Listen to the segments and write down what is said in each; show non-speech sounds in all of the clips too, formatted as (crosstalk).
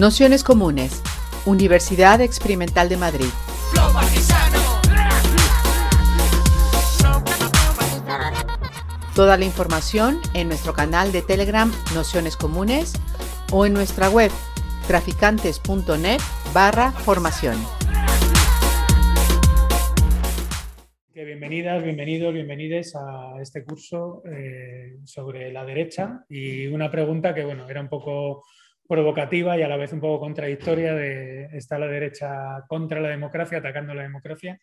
Nociones Comunes, Universidad Experimental de Madrid. Toda la información en nuestro canal de Telegram Nociones Comunes o en nuestra web traficantes.net barra formación. Bienvenidas, bienvenidos, bienvenides a este curso eh, sobre la derecha y una pregunta que bueno, era un poco provocativa y a la vez un poco contradictoria de está la derecha contra la democracia, atacando la democracia,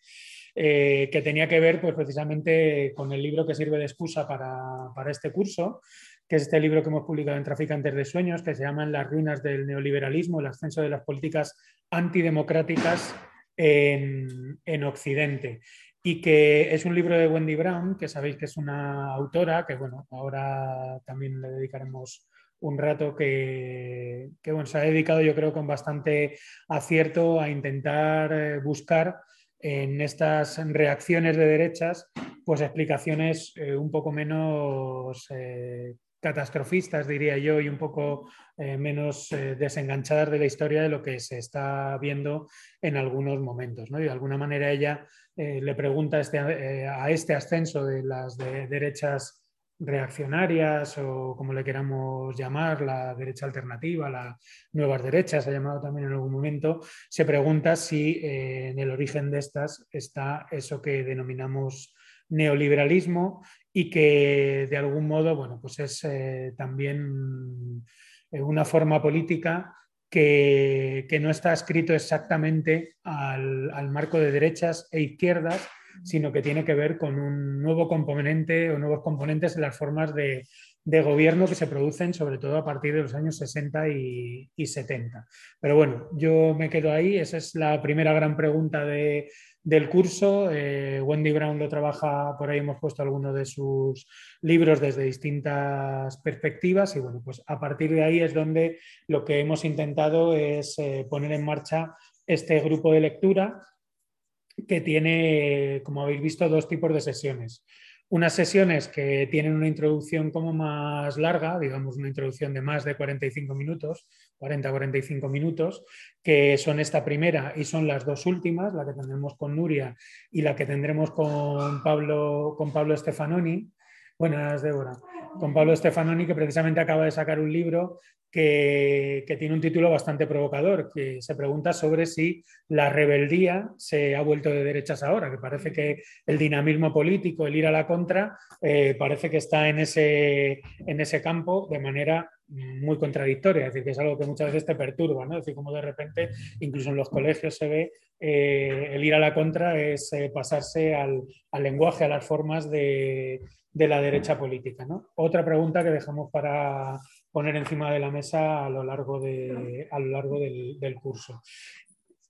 eh, que tenía que ver pues, precisamente con el libro que sirve de excusa para, para, este curso, que es este libro que hemos publicado en Traficantes de Sueños, que se llama Las ruinas del neoliberalismo, el ascenso de las políticas antidemocráticas en, en Occidente. Y que es un libro de Wendy Brown, que sabéis que es una autora, que bueno, ahora también le dedicaremos un rato que, bueno, se ha dedicado yo creo con bastante acierto a intentar eh, buscar en estas reacciones de derechas pues explicaciones eh, un poco menos eh, catastrofistas, diría yo, y un poco menos desenganchadas de la historia de lo que se está viendo en algunos momentos. ¿no? Y de alguna manera ella le pregunta este, a este ascenso de las derechas reaccionarias o como le queramos llamar, la derecha alternativa, la nuevas derechas, ha llamado también en algún momento, se pregunta si eh, en el origen de estas está eso que denominamos neoliberalismo y que de algún modo, bueno, pues es eh, también eh, una forma política que, no está escrito exactamente al, al marco de derechas e izquierdas, sino que tiene que ver con un nuevo componente o nuevos componentes en las formas de, gobierno que se producen sobre todo a partir de los años 60 y, 70. Pero bueno, yo me quedo ahí, esa es la primera gran pregunta del curso. Eh, Wendy Brown lo trabaja, por ahí hemos puesto algunos de sus libros desde distintas perspectivas y bueno, pues a partir de ahí es donde lo que hemos intentado es eh, poner en marcha este grupo de lectura que tiene, como habéis visto, dos tipos de sesiones. Unas sesiones que tienen una introducción como más larga, digamos una introducción de más de 45 minutos, 40-45 minutos, que son esta primera y son las dos últimas, la que tendremos con Nuria y la que tendremos con Pablo, con Pablo Stefanoni. Buenas, Débora. Con Pablo Stefanoni, que precisamente acaba de sacar un libro que, tiene un título bastante provocador, que se pregunta sobre si la rebeldía se ha vuelto de derechas ahora, que parece que el dinamismo político, el ir a la contra, eh, parece que está en ese, en ese campo de manera muy contradictoria, es decir, que es algo que muchas veces te perturba, ¿no? Es decir, como de repente, incluso en los colegios se ve eh, el ir a la contra es eh, pasarse al, lenguaje, a las formas de, la derecha política. ¿no? Otra pregunta que dejamos para, poner encima de la mesa a lo largo, de, a lo largo del, del curso.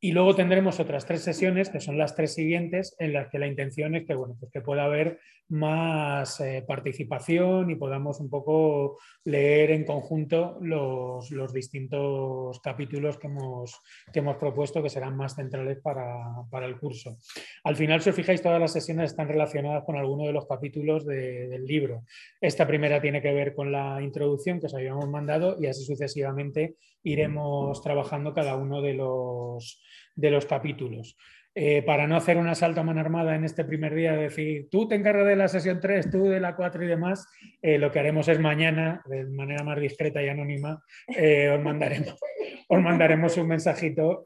Y luego tendremos otras tres sesiones, que son las tres siguientes, en las que la intención es que, bueno, pues que pueda haber más eh, participación y podamos un poco leer en conjunto los, los distintos capítulos que hemos, que hemos, propuesto, que serán más centrales para, para, el curso. Al final, si os fijáis, todas las sesiones están relacionadas con alguno de los capítulos del libro. Esta primera tiene que ver con la introducción que os habíamos mandado y así sucesivamente iremos trabajando cada uno de los de los capítulos. Eh, para no hacer un asalto a mano armada en este primer día, decir, tú te encargas de la sesión 3, tú de la 4 y demás, eh, lo que haremos es mañana, de manera más discreta y anónima, eh, os, mandaremos, (laughs) os mandaremos un mensajito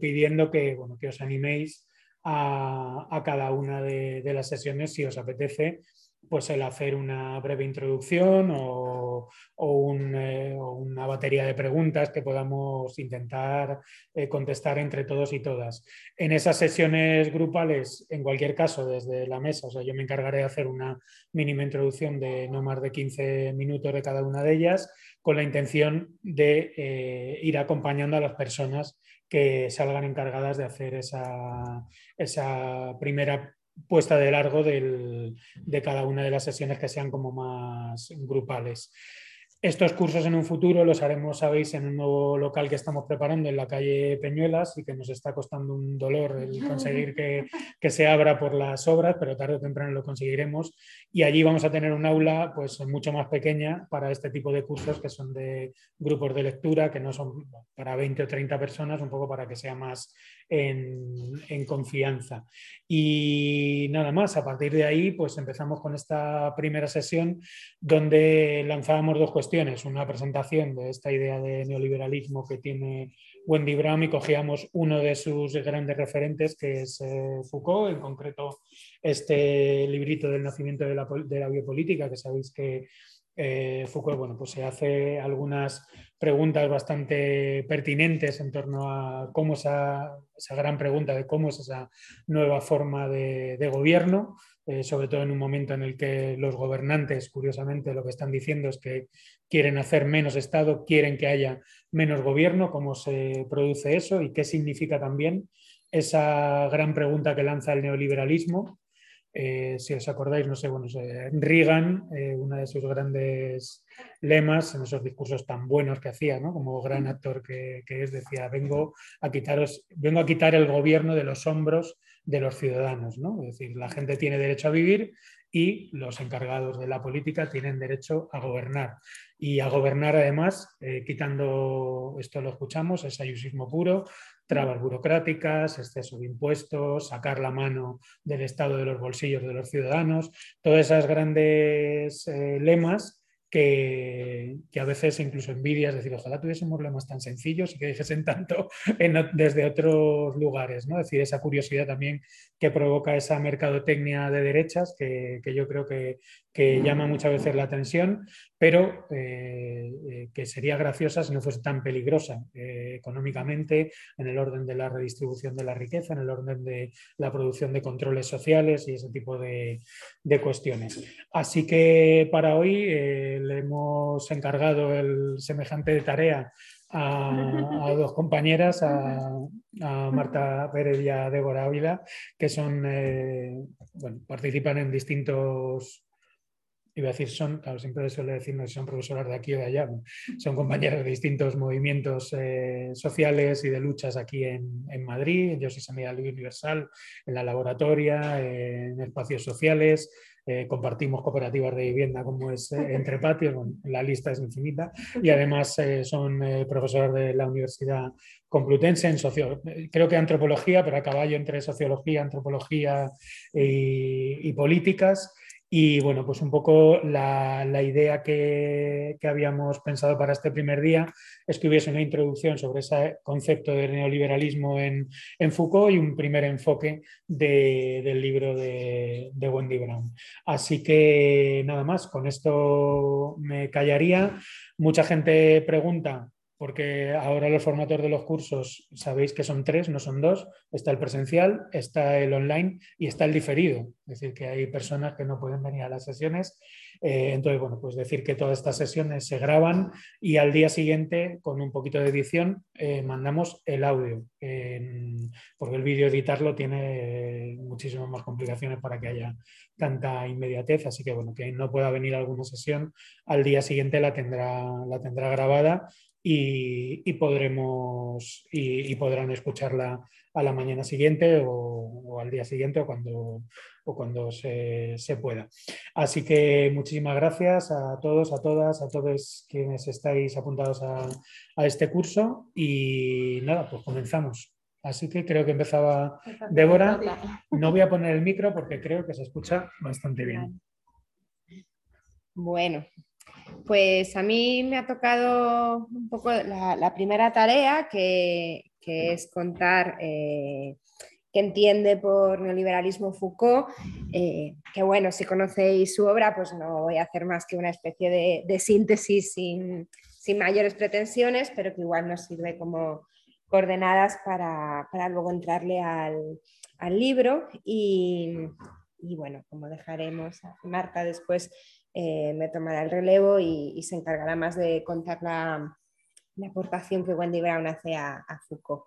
pidiendo que, bueno, que os animéis a, cada una de, de, las sesiones si os apetece pues el hacer una breve introducción o, eh, una batería de preguntas que podamos intentar eh, contestar entre todos y todas. En esas sesiones grupales, en cualquier caso, desde la mesa, o sea, yo me encargaré de hacer una mínima introducción de no más de 15 minutos de cada una de ellas, con la intención de eh, ir acompañando a las personas que salgan encargadas de hacer esa, esa primera puesta de largo de cada una de las sesiones que sean como más grupales. Estos cursos en un futuro los haremos, sabéis, en un nuevo local que estamos preparando en la calle Peñuelas y que nos está costando un dolor el (laughs) conseguir que, que, se abra por las obras, pero tarde o temprano lo conseguiremos. Y allí vamos a tener un aula pues, mucho más pequeña para este tipo de cursos que son de grupos de lectura, que no son para 20 o 30 personas, un poco para que sea más en, confianza. Y nada más, a partir de ahí pues empezamos con esta primera sesión donde lanzábamos dos cuestiones una presentación de esta idea de neoliberalismo que tiene Wendy Brown y cogíamos uno de sus grandes referentes, que es eh, Foucault, en concreto este librito del nacimiento de la, de la biopolítica, que sabéis que eh, Foucault bueno, pues se hace algunas preguntas bastante pertinentes en torno a cómo esa, esa gran pregunta de cómo es esa nueva forma de, gobierno, eh, sobre todo en un momento en el que los gobernantes, curiosamente, lo que están diciendo es que quieren hacer menos Estado, quieren que haya menos gobierno, cómo se produce eso y qué significa también esa gran pregunta que lanza el neoliberalismo. Eh, si os acordáis, no sé, bueno, Reagan, eh, una de sus grandes lemas en esos discursos tan buenos que hacía, ¿no? como gran actor que, que es, decía, vengo a, quitaros, vengo a quitar el gobierno de los hombros de los ciudadanos. ¿no? Es decir, la gente tiene derecho a vivir y los encargados de la política tienen derecho a gobernar. Y a gobernar además, eh, quitando, esto lo escuchamos, es ayusismo puro, trabas burocráticas, exceso de impuestos, sacar la mano del Estado de los bolsillos de los ciudadanos, todas esas grandes eh, lemas que, a veces incluso envidias, decir, ojalá tuviésemos lemas tan sencillos y que dijesen tanto (laughs) desde otros lugares, ¿no? Es decir, esa curiosidad también que provoca esa mercadotecnia de derechas que, yo creo que, llama muchas veces la atención, pero eh, eh, que sería graciosa si no fuese tan peligrosa eh, económicamente, en el orden de la redistribución de la riqueza, en el orden de la producción de controles sociales y ese tipo de, cuestiones. Así que para hoy le hemos encargado el semejante de tarea a, dos compañeras, a, Marta Pérez y a Débora Ávila, que son, bueno, participan en distintos iba a decir son, claro, siempre suele decirnos si son profesoras de aquí o de allá, son compañeras de distintos movimientos eh, sociales y de luchas aquí en, en Madrid, yo soy Sanidad Universal, en la laboratoria, en espacios sociales, eh, compartimos cooperativas de vivienda como es eh, (laughs) Entre Patios, la lista es infinita, y además eh, son profesores de la Universidad Complutense en socio, creo que antropología, pero a caballo entre sociología, antropología y, y políticas. Y bueno, pues un poco la, idea que, habíamos pensado para este primer día es que hubiese una introducción sobre ese concepto de neoliberalismo en, Foucault y un primer enfoque del libro de, de, Wendy Brown. Así que nada más, con esto me callaría. Mucha gente pregunta porque ahora los formatos de los cursos sabéis que son tres, no son dos. Está el presencial, está el online y está el diferido. Es decir, que hay personas que no pueden venir a las sesiones. Eh, entonces, bueno, pues decir que todas estas sesiones se graban y al día siguiente, con un poquito de edición, eh, mandamos el audio. porque el vídeo editarlo tiene muchísimas más complicaciones para que haya tanta inmediatez. Así que, bueno, que no pueda venir a alguna sesión, al día siguiente la tendrá, la tendrá grabada y, podremos y, podrán escucharla a la mañana siguiente o, al día siguiente o cuando, o cuando se, pueda. Así que muchísimas gracias a todos, a todas, a todos quienes estáis apuntados a, este curso y nada, pues comenzamos. Así que creo que empezaba Débora. (laughs) No voy a poner el micro porque creo que se escucha bastante bien. Bueno, pues a mí me ha tocado un poco la, primera tarea, que, es contar eh, qué entiende por neoliberalismo Foucault, eh, que bueno, si conocéis su obra, pues no voy a hacer más que una especie de, síntesis sin, mayores pretensiones, pero que igual nos sirve como coordenadas para, luego entrarle al, libro. Y, y, bueno, como dejaremos a Marta después eh, me tomará el relevo y, se encargará más de contar la, aportación que Wendy Brown hace a, Foucault.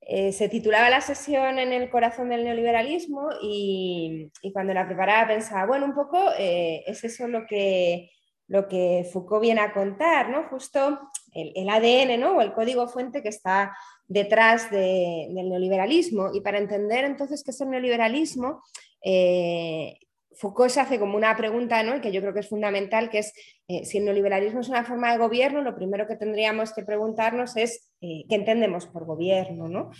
Eh, se titulaba la sesión en el corazón del neoliberalismo y, cuando la preparaba pensaba, bueno, un poco eh, es eso lo que, lo que Foucault viene a contar, ¿no? Justo el, ADN ¿no? o el código fuente que está detrás del neoliberalismo. Y para entender entonces qué es el neoliberalismo, Foucault se hace como una pregunta ¿no? que yo creo que es fundamental, que es eh, si el neoliberalismo es una forma de gobierno, lo primero que tendríamos que preguntarnos es eh, qué entendemos por gobierno. ¿no?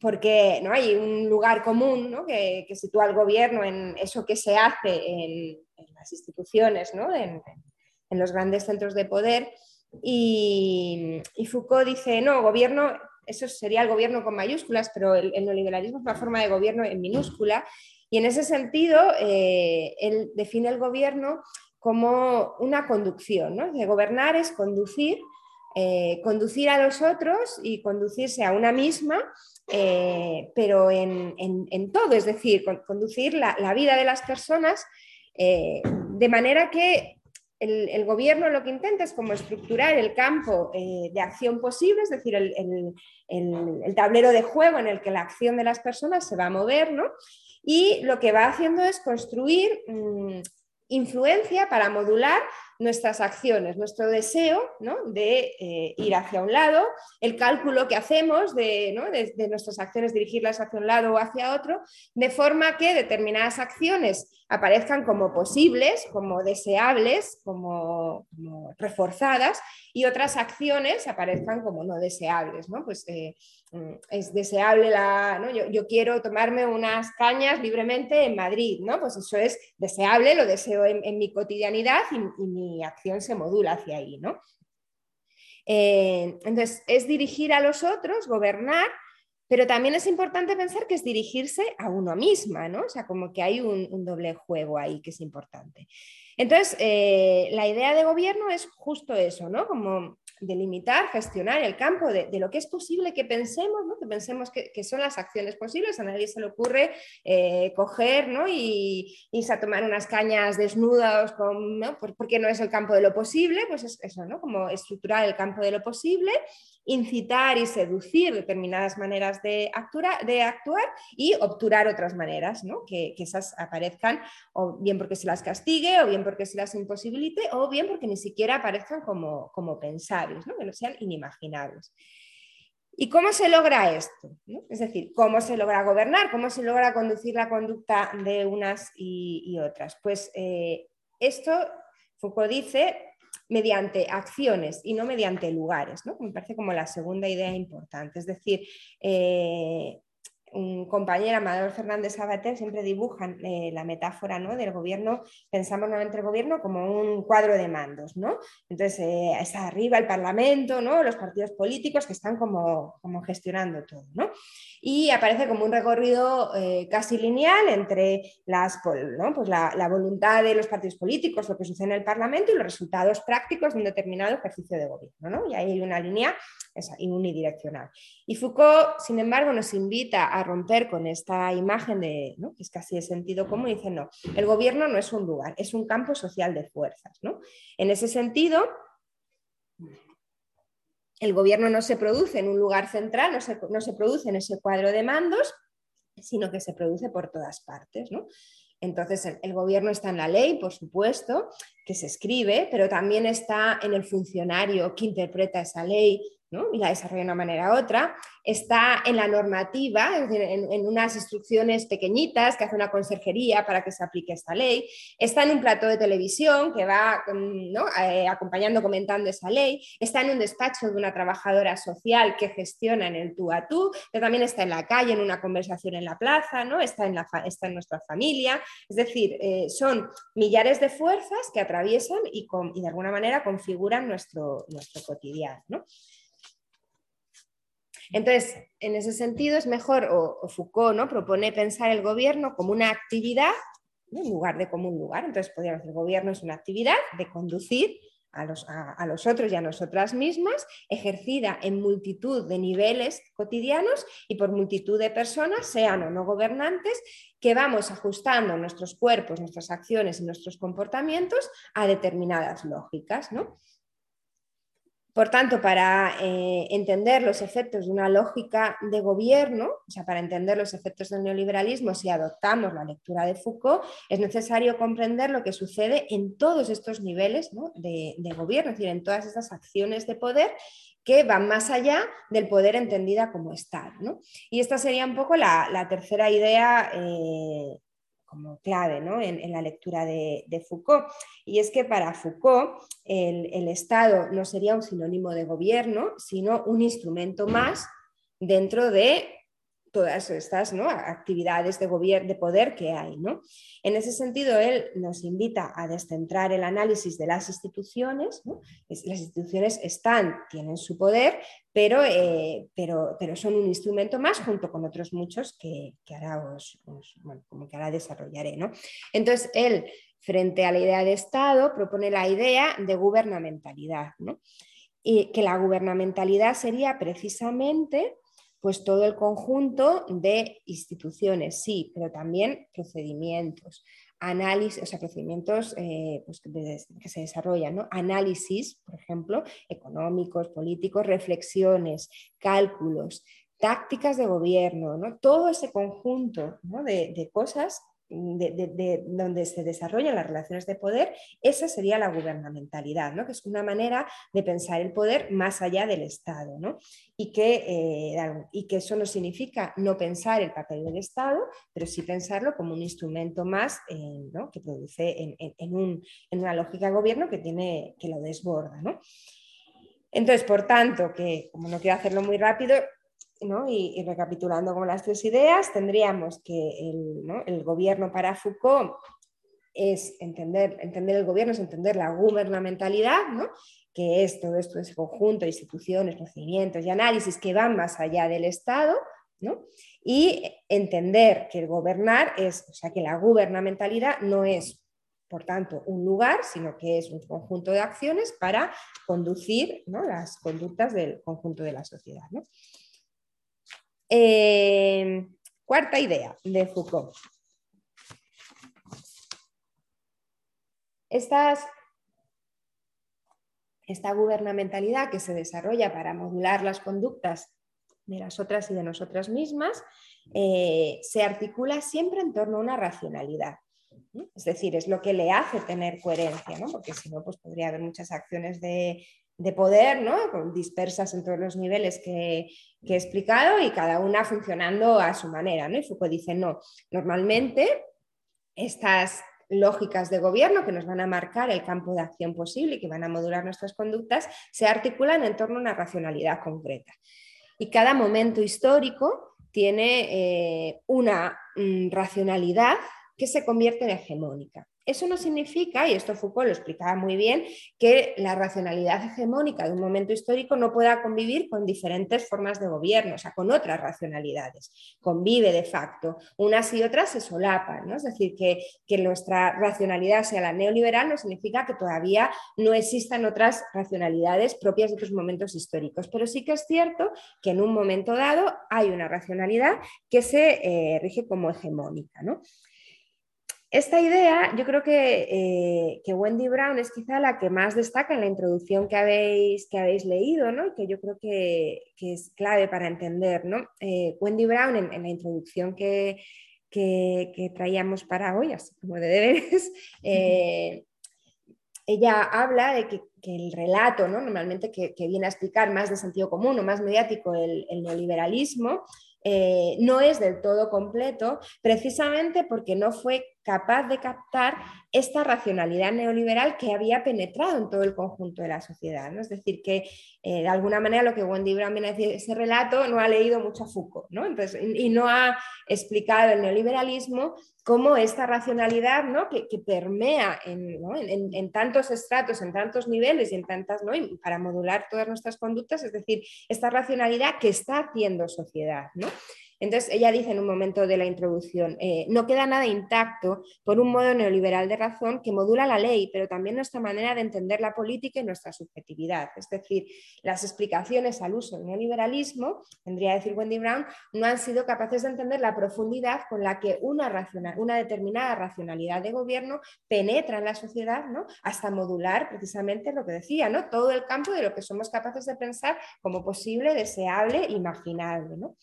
porque ¿no? hay un lugar común ¿no? que, sitúa al gobierno en eso que se hace en, las instituciones, ¿no? en, los grandes centros de poder. Y, Foucault dice, no, gobierno, eso sería el gobierno con mayúsculas, pero el, neoliberalismo es una forma de gobierno en minúscula. Y en ese sentido, eh, él define el gobierno como una conducción. ¿no? De gobernar es conducir, eh, conducir a los otros y conducirse a una misma, eh, pero en, todo, es decir, conducir la, vida de las personas de manera que el, gobierno lo que intenta es como estructurar el campo de acción posible, es decir, el, tablero de juego en el que la acción de las personas se va a mover, ¿no? Y lo que va haciendo es construir mm, influencia para modular nuestras acciones, nuestro deseo de eh, ir hacia un lado, el cálculo que hacemos de, nuestras acciones, dirigirlas hacia un lado o hacia otro, de forma que determinadas acciones aparezcan como posibles, como deseables, como, reforzadas, y otras acciones aparezcan como no deseables. Pues, eh, mm, es deseable la. Yo, quiero tomarme unas cañas libremente en Madrid, ¿no? Pues eso es deseable, lo deseo en, mi cotidianidad y, y mi acción se modula hacia ahí, ¿no? Eh, entonces, es dirigir a los otros, gobernar, pero también es importante pensar que es dirigirse a uno misma, ¿no? O sea, como que hay un, un doble juego ahí que es importante. Entonces, eh, la idea de gobierno es justo eso, ¿no? Como delimitar, gestionar el campo de, lo que es posible que pensemos, ¿no? que pensemos que, son las acciones posibles. A nadie se le ocurre eh, coger ¿no? y irse a tomar unas cañas desnudas con, ¿no? porque no es el campo de lo posible, pues es eso, ¿no? como estructurar el campo de lo posible incitar y seducir determinadas maneras de actuar, de actuar y obturar otras maneras, ¿no? que, esas aparezcan o bien porque se las castigue, o bien porque se las imposibilite, o bien porque ni siquiera aparezcan como, como pensables, ¿no? que no sean inimaginables. ¿Y cómo se logra esto? Es decir, ¿cómo se logra gobernar? ¿Cómo se logra conducir la conducta de unas y, otras? Pues eh, esto, Foucault dice, mediante acciones y no mediante lugares. ¿no? Me parece como la segunda idea importante. Es decir, eh, un compañero, Amador Fernández Sabater, siempre dibujan eh, la metáfora ¿no? del gobierno, pensamos nuevamente el gobierno como un cuadro de mandos, ¿no? Entonces, eh, está arriba el Parlamento, ¿no? Los partidos políticos que están como, como gestionando todo, ¿no? Y aparece como un recorrido eh, casi lineal entre las, pues la, voluntad de los partidos políticos, lo que sucede en el Parlamento y los resultados prácticos de un determinado ejercicio de gobierno, ¿no? Y ahí hay una línea unidireccional. Y Foucault, sin embargo, nos invita a romper con esta imagen de, ¿no? que es casi de sentido común, y dice, no, el gobierno no es un lugar, es un campo social de fuerzas. En ese sentido, el gobierno no se produce en un lugar central, no se, produce en ese cuadro de mandos, sino que se produce por todas partes. ¿no? Entonces, el, gobierno está en la ley, por supuesto, que se escribe, pero también está en el funcionario que interpreta esa ley y la desarrolla de una manera u otra, está en la normativa, en, unas instrucciones pequeñitas que hace una conserjería para que se aplique esta ley, está en un plato de televisión que va mm, eh, acompañando, comentando esa ley, está en un despacho de una trabajadora social que gestiona en el tú a tú, pero también está en la calle, en una conversación en la plaza, ¿no? está, en está en nuestra familia, es decir, eh, son millares de fuerzas que atraviesan y, y de alguna manera configuran nuestro, nuestro cotidiano. ¿no? Entonces, en ese sentido es mejor, o, Foucault ¿no? propone pensar el gobierno como una actividad en lugar de como un lugar. Entonces, podríamos decir, el gobierno es una actividad de conducir a los, a los, otros y a nosotras mismas, ejercida en multitud de niveles cotidianos y por multitud de personas, sean o no gobernantes, que vamos ajustando nuestros cuerpos, nuestras acciones y nuestros comportamientos a determinadas lógicas. ¿no? Por tanto, para eh, entender los efectos de una lógica de gobierno, o sea, para entender los efectos del neoliberalismo, si adoptamos la lectura de Foucault, es necesario comprender lo que sucede en todos estos niveles de, gobierno, es decir, en todas estas acciones de poder que van más allá del poder entendida como Estado. Y esta sería un poco la, tercera idea eh, como clave en, la lectura de, Foucault. Y es que para Foucault el, Estado no sería un sinónimo de gobierno, sino un instrumento más dentro de todas estas actividades de, de poder que hay. En ese sentido, él nos invita a descentrar el análisis de las instituciones. Las instituciones están, tienen su poder, pero, eh, pero, son un instrumento más junto con otros muchos que, que ahora, como que ahora desarrollaré. Entonces, él, frente a la idea de Estado, propone la idea de gubernamentalidad. Y que la gubernamentalidad sería precisamente pues todo el conjunto de instituciones, sí, pero también procedimientos, análisis, o sea, procedimientos eh, pues, que, se desarrollan, ¿no? análisis, por ejemplo, económicos, políticos, reflexiones, cálculos, tácticas de gobierno, ¿no? todo ese conjunto de, de cosas de, donde se desarrollan las relaciones de poder, esa sería la gubernamentalidad, ¿no? que es una manera de pensar el poder más allá del Estado. ¿no? Y, que, eh, y que eso no significa no pensar el papel del Estado, pero sí pensarlo como un instrumento más eh, ¿no? que produce en, en, un, en, una lógica de gobierno que, tiene, que lo desborda. Entonces, por tanto, que como no quiero hacerlo muy rápido, y, recapitulando con las tres ideas, tendríamos que el, gobierno para Foucault es entender, entender el gobierno, es entender la gubernamentalidad, que es todo esto, ese conjunto de instituciones, procedimientos y análisis que van más allá del Estado, y entender que el gobernar es, o sea, que la gubernamentalidad no es, por tanto, un lugar, sino que es un conjunto de acciones para conducir las conductas del conjunto de la sociedad. Eh, cuarta idea de Foucault. esta gubernamentalidad que se desarrolla para modular las conductas de las otras y de nosotras mismas eh, se articula siempre en torno a una racionalidad. Es decir, es lo que le hace tener coherencia, porque si no, pues podría haber muchas acciones de, de poder, ¿no? dispersas en todos los niveles que, he explicado y cada una funcionando a su manera. ¿no? Y Foucault dice, no, normalmente estas lógicas de gobierno que nos van a marcar el campo de acción posible y que van a modular nuestras conductas, se articulan en torno a una racionalidad concreta. Y cada momento histórico tiene eh, una mm, racionalidad que se convierte en hegemónica. Eso no significa, y esto Foucault lo explicaba muy bien, que la racionalidad hegemónica de un momento histórico no pueda convivir con diferentes formas de gobierno, o sea, con otras racionalidades. Convive de facto. Unas y otras se solapan, ¿no? Es decir, que, que nuestra racionalidad sea la neoliberal no significa que todavía no existan otras racionalidades propias de otros momentos históricos, pero sí que es cierto que en un momento dado hay una racionalidad que se eh, rige como hegemónica, ¿no? Esta idea, yo creo que, eh, Wendy Brown es quizá la que más destaca en la introducción que habéis, que habéis leído, ¿no? que yo creo que, es clave para entender. ¿no? Eh, Wendy Brown, en, la introducción que, traíamos para hoy, así como de deberes, (laughs) eh, ella habla de que, el relato, ¿no? normalmente que, viene a explicar más de sentido común o más mediático el, el neoliberalismo, no es del todo completo, precisamente porque no fue capaz de captar esta racionalidad neoliberal que había penetrado en todo el conjunto de la sociedad. ¿no? Es decir, que eh, de alguna manera lo que Wendy Brown viene a decir, ese relato no ha leído mucho a Foucault ¿no? y, no ha explicado el neoliberalismo como esta racionalidad ¿no? que, permea en, tantos estratos, en tantos niveles y en tantas, ¿no? para modular todas nuestras conductas, es decir, esta racionalidad que está haciendo sociedad. ¿no? Entonces, ella dice en un momento de la introducción, eh, no queda nada intacto por un modo neoliberal de razón que modula la ley, pero también nuestra manera de entender la política y nuestra subjetividad. Es decir, las explicaciones al uso del neoliberalismo, tendría que decir Wendy Brown, no han sido capaces de entender la profundidad con la que una, una determinada racionalidad de gobierno penetra en la sociedad ¿no? hasta modular precisamente lo que decía, ¿no? todo el campo de lo que somos capaces de pensar como posible, deseable, imaginable. ¿no?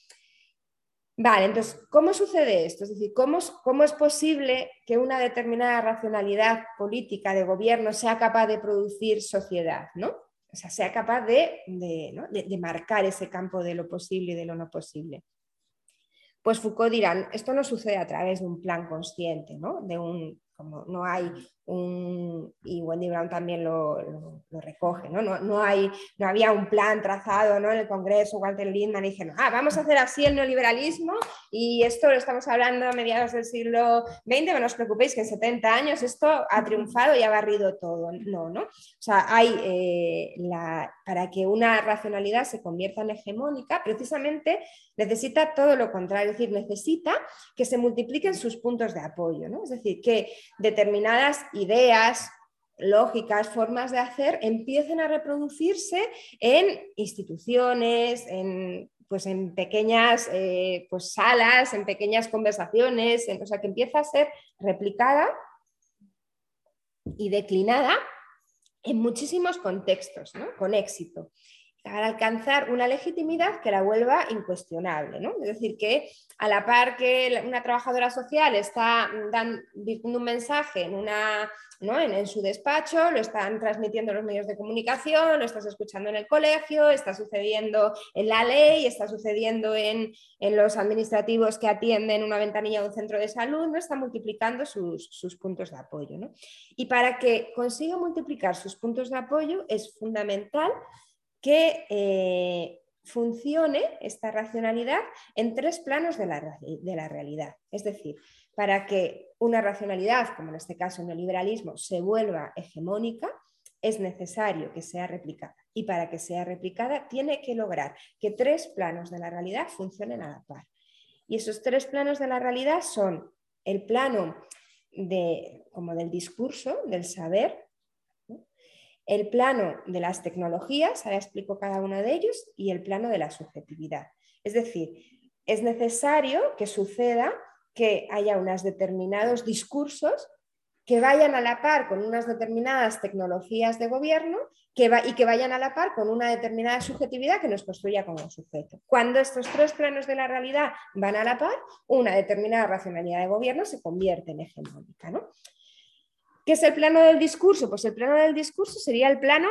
Vale, entonces, ¿cómo sucede esto? Es decir, ¿cómo, ¿cómo, es posible que una determinada racionalidad política de gobierno sea capaz de producir sociedad? ¿no? O sea, sea capaz de, de, marcar ese campo de lo posible y de lo no posible. Pues Foucault dirá, esto no sucede a través de un plan consciente, ¿no? de un, no hay un, y Wendy Brown también lo, recoge, ¿no? No, hay, no había un plan trazado ¿no? en el Congreso, Walter Lindman, y dijeron, ah, vamos a hacer así el neoliberalismo y esto lo estamos hablando a mediados del siglo XX, no os preocupéis que en 70 años esto ha triunfado y ha barrido todo. No, ¿no? O sea, hay eh, la, para que una racionalidad se convierta en hegemónica, precisamente necesita todo lo contrario, es decir, necesita que se multipliquen sus puntos de apoyo, ¿no? Es decir, que determinadas ideas, lógicas, formas de hacer, empiecen a reproducirse en instituciones, en, pues en pequeñas eh, pues salas, en pequeñas conversaciones, o sea, que empieza a ser replicada y declinada en muchísimos contextos, con éxito para alcanzar una legitimidad que la vuelva incuestionable. ¿no? Es decir, que a la par que una trabajadora social está dando un mensaje en, una, ¿no? en, su despacho, lo están transmitiendo los medios de comunicación, lo estás escuchando en el colegio, está sucediendo en la ley, está sucediendo en, los administrativos que atienden una ventanilla de un centro de salud, ¿no? está multiplicando sus, sus puntos de apoyo. ¿no? Y para que consiga multiplicar sus puntos de apoyo es fundamental que eh, funcione esta racionalidad en tres planos de la, de la, realidad. Es decir, para que una racionalidad, como en este caso el liberalismo, se vuelva hegemónica, es necesario que sea replicada. Y para que sea replicada, tiene que lograr que tres planos de la realidad funcionen a la par. Y esos tres planos de la realidad son el plano de, como del discurso, del saber, el plano de las tecnologías, ahora explico cada uno de ellos, y el plano de la subjetividad. Es decir, es necesario que suceda que haya unos determinados discursos que vayan a la par con unas determinadas tecnologías de gobierno que y que vayan a la par con una determinada subjetividad que nos construya como sujeto. Cuando estos tres planos de la realidad van a la par, una determinada racionalidad de gobierno se convierte en hegemónica. ¿no? ¿Qué es el plano del discurso? Pues el plano del discurso sería el plano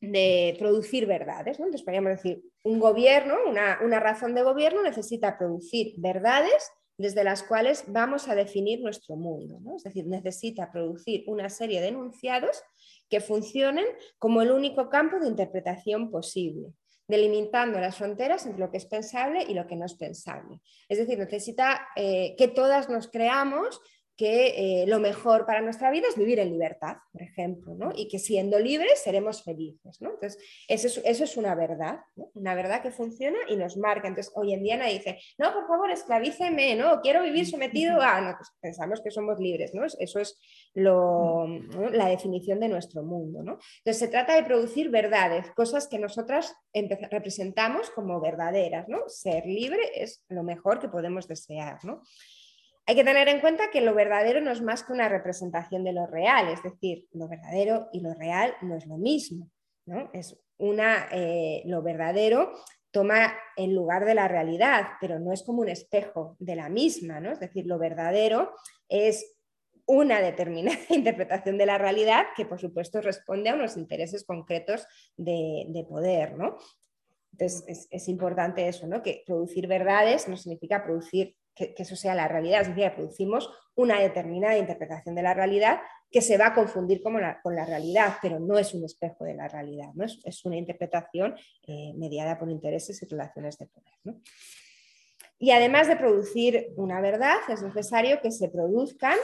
de producir verdades. Entonces podríamos decir, un gobierno, una, razón de gobierno necesita producir verdades desde las cuales vamos a definir nuestro mundo. Es decir, necesita producir una serie de enunciados que funcionen como el único campo de interpretación posible delimitando las fronteras entre lo que es pensable y lo que no es pensable. Es decir, necesita eh, que todas nos creamos que eh, lo mejor para nuestra vida es vivir en libertad, por ejemplo, ¿no? y que siendo libres seremos felices. ¿no? Entonces, eso es, eso es una verdad, una verdad que funciona y nos marca. Entonces, hoy en día nadie dice, no, por favor, esclavíceme, no, quiero vivir sometido a... No, pues pensamos que somos libres, ¿no? Eso es lo, la definición de nuestro mundo. ¿no? Entonces, se trata de producir verdades, cosas que nosotras representamos como verdaderas. ¿no? Ser libre es lo mejor que podemos desear. ¿no? Hay que tener en cuenta que lo verdadero no es más que una representación de lo real, es decir, lo verdadero y lo real no es lo mismo. ¿no? Es una, eh, lo verdadero toma el lugar de la realidad, pero no es como un espejo de la misma, ¿no? Es decir, lo verdadero es una determinada (laughs) interpretación de la realidad que, por supuesto, responde a unos intereses concretos de, poder, ¿no? Entonces, es, es, importante eso, ¿no? Que producir verdades no significa producir que, eso sea la realidad, es decir, producimos una determinada interpretación de la realidad que se va a confundir con la, con la realidad, pero no es un espejo de la realidad, ¿no? es, una interpretación eh, mediada por intereses y relaciones de poder. Y además de producir una verdad, es necesario que se produzcan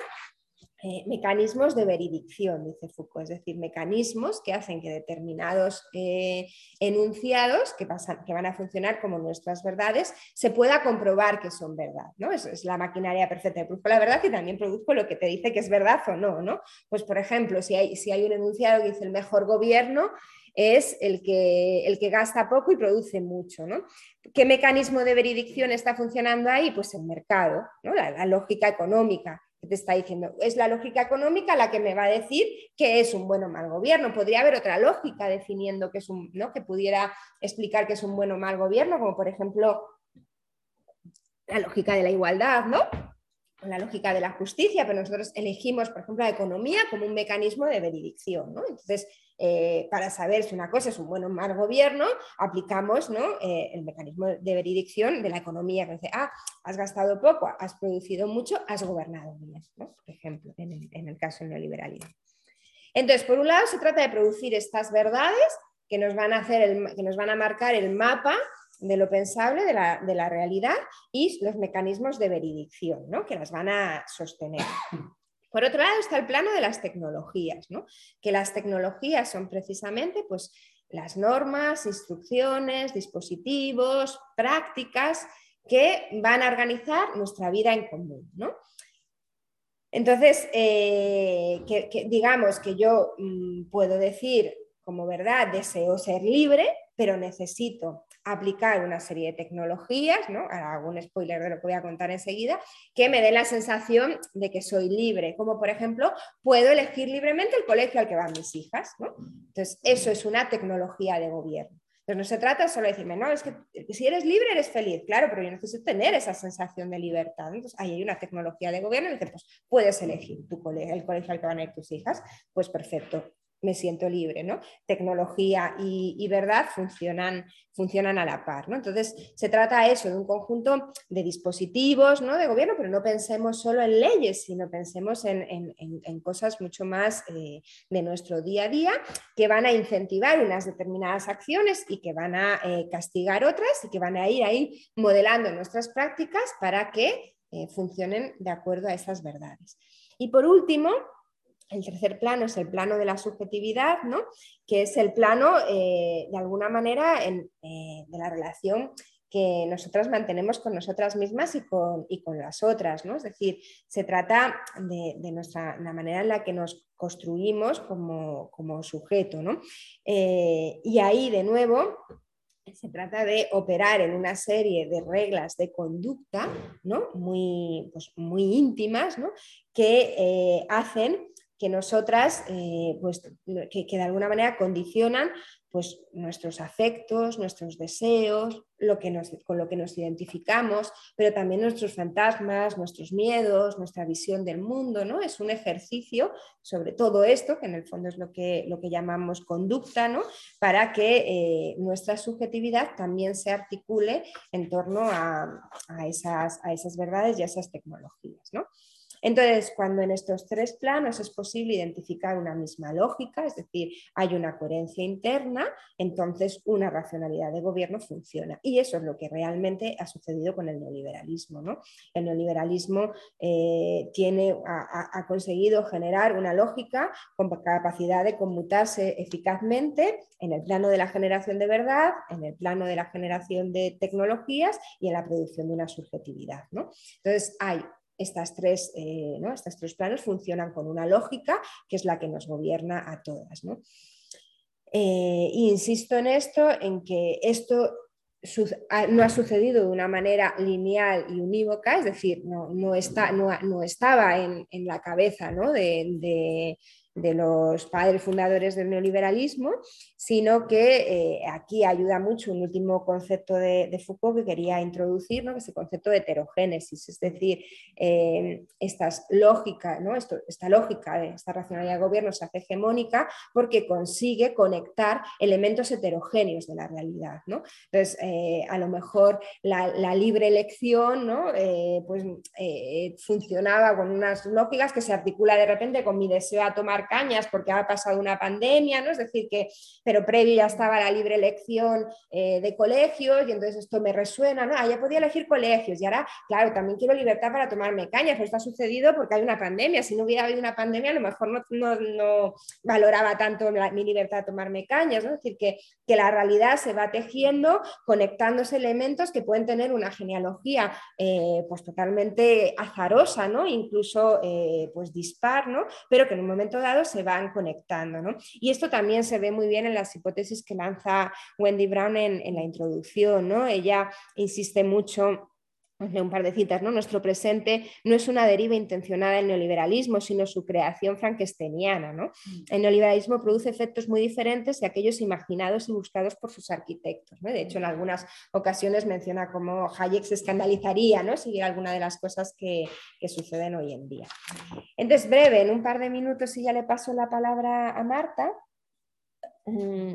eh, mecanismos de veridicción, dice Foucault, es decir, mecanismos que hacen que determinados eh, enunciados que, pasan, que van a funcionar como nuestras verdades se pueda comprobar que son verdad. ¿no? Eso es la maquinaria perfecta produzco la verdad y también produzco lo que te dice que es verdad o no. ¿no? Pues, por ejemplo, si hay, si hay un enunciado que dice el mejor gobierno, es el que, el que gasta poco y produce mucho. ¿no? ¿Qué mecanismo de veridicción está funcionando ahí? Pues el mercado, ¿no? la lógica económica te está diciendo, es la lógica económica la que me va a decir que es un buen o mal gobierno. Podría haber otra lógica definiendo que es un, ¿no? que pudiera explicar que es un buen o mal gobierno, como por ejemplo la lógica de la igualdad, ¿no? la lógica de la justicia, pero nosotros elegimos, por ejemplo, la economía como un mecanismo de veridicción. ¿no? Entonces, eh, para saber si una cosa es un buen o mal gobierno, aplicamos ¿no? Eh, el mecanismo de veridicción de la economía, que dice, ah, has gastado poco, has producido mucho, has gobernado bien, por ejemplo, en el, caso del neoliberalismo. Entonces, por un lado, se trata de producir estas verdades que nos van a, hacer que nos van a marcar el mapa de lo pensable, de la, de la, realidad y los mecanismos de veridicción, ¿no? que las van a sostener. Por otro lado está el plano de las tecnologías, que las tecnologías son precisamente pues, las normas, instrucciones, dispositivos, prácticas que van a organizar nuestra vida en común. Entonces, eh, digamos que yo mm, puedo decir como verdad, deseo ser libre, pero necesito aplicar una serie de tecnologías, ¿no? un spoiler de lo que voy a contar enseguida, que me den la sensación de que soy libre, como por ejemplo, puedo elegir libremente el colegio al que van mis hijas. Entonces, eso es una tecnología de gobierno. Entonces, no se trata solo de decirme, no, es que si eres libre eres feliz, claro, pero yo necesito tener esa sensación de libertad. Entonces, ahí hay una tecnología de gobierno y dice, pues puedes elegir tu colegio, el colegio al que van a ir tus hijas, pues perfecto me siento libre, ¿no? Tecnología y, verdad funcionan, funcionan a la par, ¿no? Entonces, se trata eso, de un conjunto de dispositivos, ¿no? De gobierno, pero no pensemos solo en leyes, sino pensemos en, cosas mucho más eh, de nuestro día a día que van a incentivar unas determinadas acciones y que van a eh, castigar otras y que van a ir ahí modelando nuestras prácticas para que eh, funcionen de acuerdo a esas verdades. Y por último, el tercer plano es el plano de la subjetividad, ¿no? que es el plano, eh, de alguna manera, eh, de la relación que nosotras mantenemos con nosotras mismas y con, con las otras. ¿no? Es decir, se trata de, nuestra, la manera en la que nos construimos como, sujeto. ¿no? Eh, y ahí, de nuevo, se trata de operar en una serie de reglas de conducta ¿no? muy, pues, muy íntimas ¿no? que hacen que nosotras, eh, pues, que, de alguna manera condicionan pues, nuestros afectos, nuestros deseos, lo que nos, con lo que nos identificamos, pero también nuestros fantasmas, nuestros miedos, nuestra visión del mundo. ¿no? Es un ejercicio sobre todo esto, que en el fondo es lo que, lo que llamamos conducta, ¿no? para que eh, nuestra subjetividad también se articule en torno a, a, esas, a esas verdades y a esas tecnologías. ¿no? Entonces, cuando en estos tres planos es posible identificar una misma lógica, es decir, hay una coherencia interna, entonces una racionalidad de gobierno funciona. Y eso es lo que realmente ha sucedido con el neoliberalismo. El neoliberalismo eh, ha, conseguido generar una lógica con capacidad de conmutarse eficazmente en el plano de la generación de verdad, en el plano de la generación de tecnologías y en la producción de una subjetividad. Entonces, hay estas tres, eh, estos tres planos funcionan con una lógica que es la que nos gobierna a todas. ¿no? Eh, insisto en esto, en que esto no ha sucedido de una manera lineal y unívoca, es decir, no, está, no, estaba en, la cabeza de, de los padres fundadores del neoliberalismo, sino que eh, aquí ayuda mucho un último concepto de, Foucault que quería introducir, ¿no? que es el concepto de heterogénesis, es decir, eh, estas lógica, ¿no? esta lógica de esta racionalidad de gobierno se hace hegemónica porque consigue conectar elementos heterogéneos de la realidad. ¿no? Entonces, eh, a lo mejor la, libre elección ¿no? pues, funcionaba con unas lógicas que se articula de repente con mi deseo a tomar cañas porque ha pasado una pandemia, ¿no? Es decir, que, pero previo ya estaba la libre elección eh, de colegios y entonces esto me resuena, ¿no? Ah, ya podía elegir colegios y ahora, claro, también quiero libertad para tomarme cañas, pero esto ha sucedido porque hay una pandemia, si no hubiera habido una pandemia a lo mejor no, valoraba tanto mi libertad de tomarme cañas, ¿no? Es decir, que, que la realidad se va tejiendo conectándose elementos que pueden tener una genealogía eh, pues totalmente azarosa, ¿no? incluso eh, pues dispar, ¿no? pero que en un momento dado se van conectando. ¿no? Y esto también se ve muy bien en las hipótesis que lanza Wendy Brown en, en la introducción. ¿no? Ella insiste mucho un par de citas, ¿no? Nuestro presente no es una deriva intencionada del neoliberalismo, sino su creación frankensteiniana. ¿no? Mm. El neoliberalismo produce efectos muy diferentes de aquellos imaginados y buscados por sus arquitectos. De hecho, en algunas ocasiones menciona cómo Hayek se escandalizaría ¿no? si alguna de las cosas que, que suceden hoy en día. Entonces, breve, en un par de minutos, y ya le paso la palabra a Marta. Mm,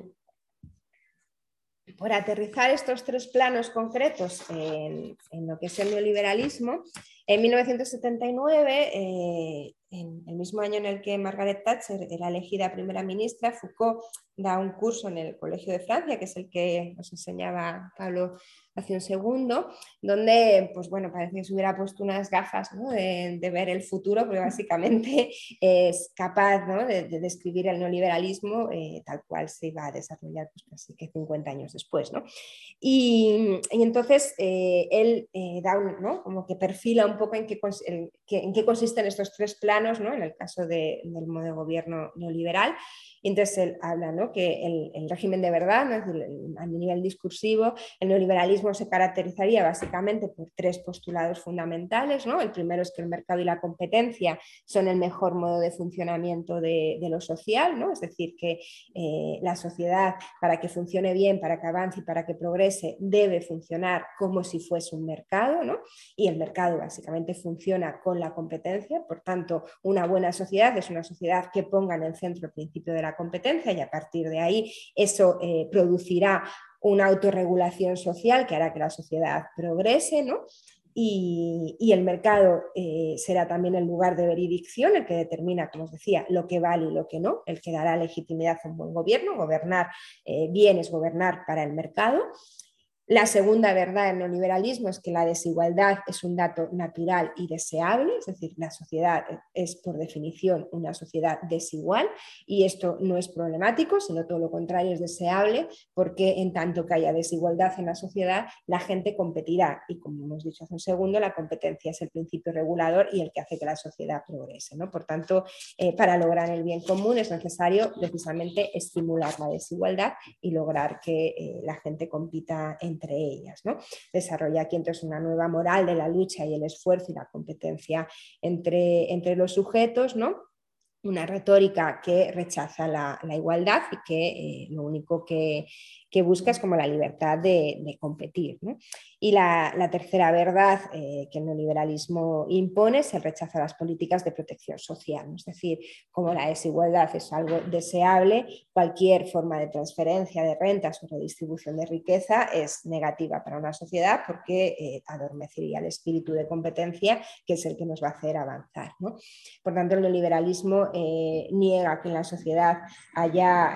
por aterrizar estos tres planos concretos en, lo que es el neoliberalismo, en 1979, eh, en el mismo año en el que Margaret Thatcher era elegida primera ministra, Foucault da un curso en el Colegio de Francia, que es el que nos enseñaba Pablo hace un segundo, donde pues bueno, parece que se hubiera puesto unas gafas de, ver el futuro, porque básicamente (laughs) es capaz de, describir el neoliberalismo eh, tal cual se iba a desarrollar pues, casi que 50 años después. Y, entonces eh, él da un, ¿no? como que perfila un poco en qué, en qué consisten estos tres planos, ¿no? en el caso del modo de gobierno neoliberal. Entonces él habla ¿no? que el, régimen de verdad, a nivel discursivo, el neoliberalismo se caracterizaría básicamente por tres postulados fundamentales. ¿no? El primero es que el mercado y la competencia son el mejor modo de funcionamiento de, lo social, ¿no? es decir, que eh, la sociedad para que funcione bien, para que avance y para que progrese, debe funcionar como si fuese un mercado, ¿no? y el mercado básicamente funciona con la competencia, por tanto, una buena sociedad es una sociedad que ponga en el centro el principio de la competencia y a partir de ahí eso eh, producirá una autorregulación social que hará que la sociedad progrese, ¿no? Y, el mercado eh, será también el lugar de veridicción, el que determina, como os decía, lo que vale y lo que no, el que dará legitimidad a un buen gobierno. Gobernar eh, bien es gobernar para el mercado. La segunda verdad del neoliberalismo es que la desigualdad es un dato natural y deseable, es decir, la sociedad es por definición una sociedad desigual y esto no es problemático, sino todo lo contrario es deseable porque en tanto que haya desigualdad en la sociedad, la gente competirá y como hemos dicho hace un segundo, la competencia es el principio regulador y el que hace que la sociedad progrese. ¿no? Por tanto, eh, para lograr el bien común es necesario precisamente estimular la desigualdad y lograr que eh, la gente compita en entre ellas. ¿no? Desarrolla aquí entonces una nueva moral de la lucha y el esfuerzo y la competencia entre, entre los sujetos, ¿no? una retórica que rechaza la, igualdad y que eh, lo único que, que busca es como la libertad de, competir. Y la, tercera verdad eh, que el neoliberalismo impone es el rechazo a las políticas de protección social. Es decir, como la desigualdad es algo deseable, cualquier forma de transferencia de rentas o redistribución de riqueza es negativa para una sociedad porque eh, adormecería el espíritu de competencia que es el que nos va a hacer avanzar. Por tanto, el neoliberalismo eh, niega que en la sociedad haya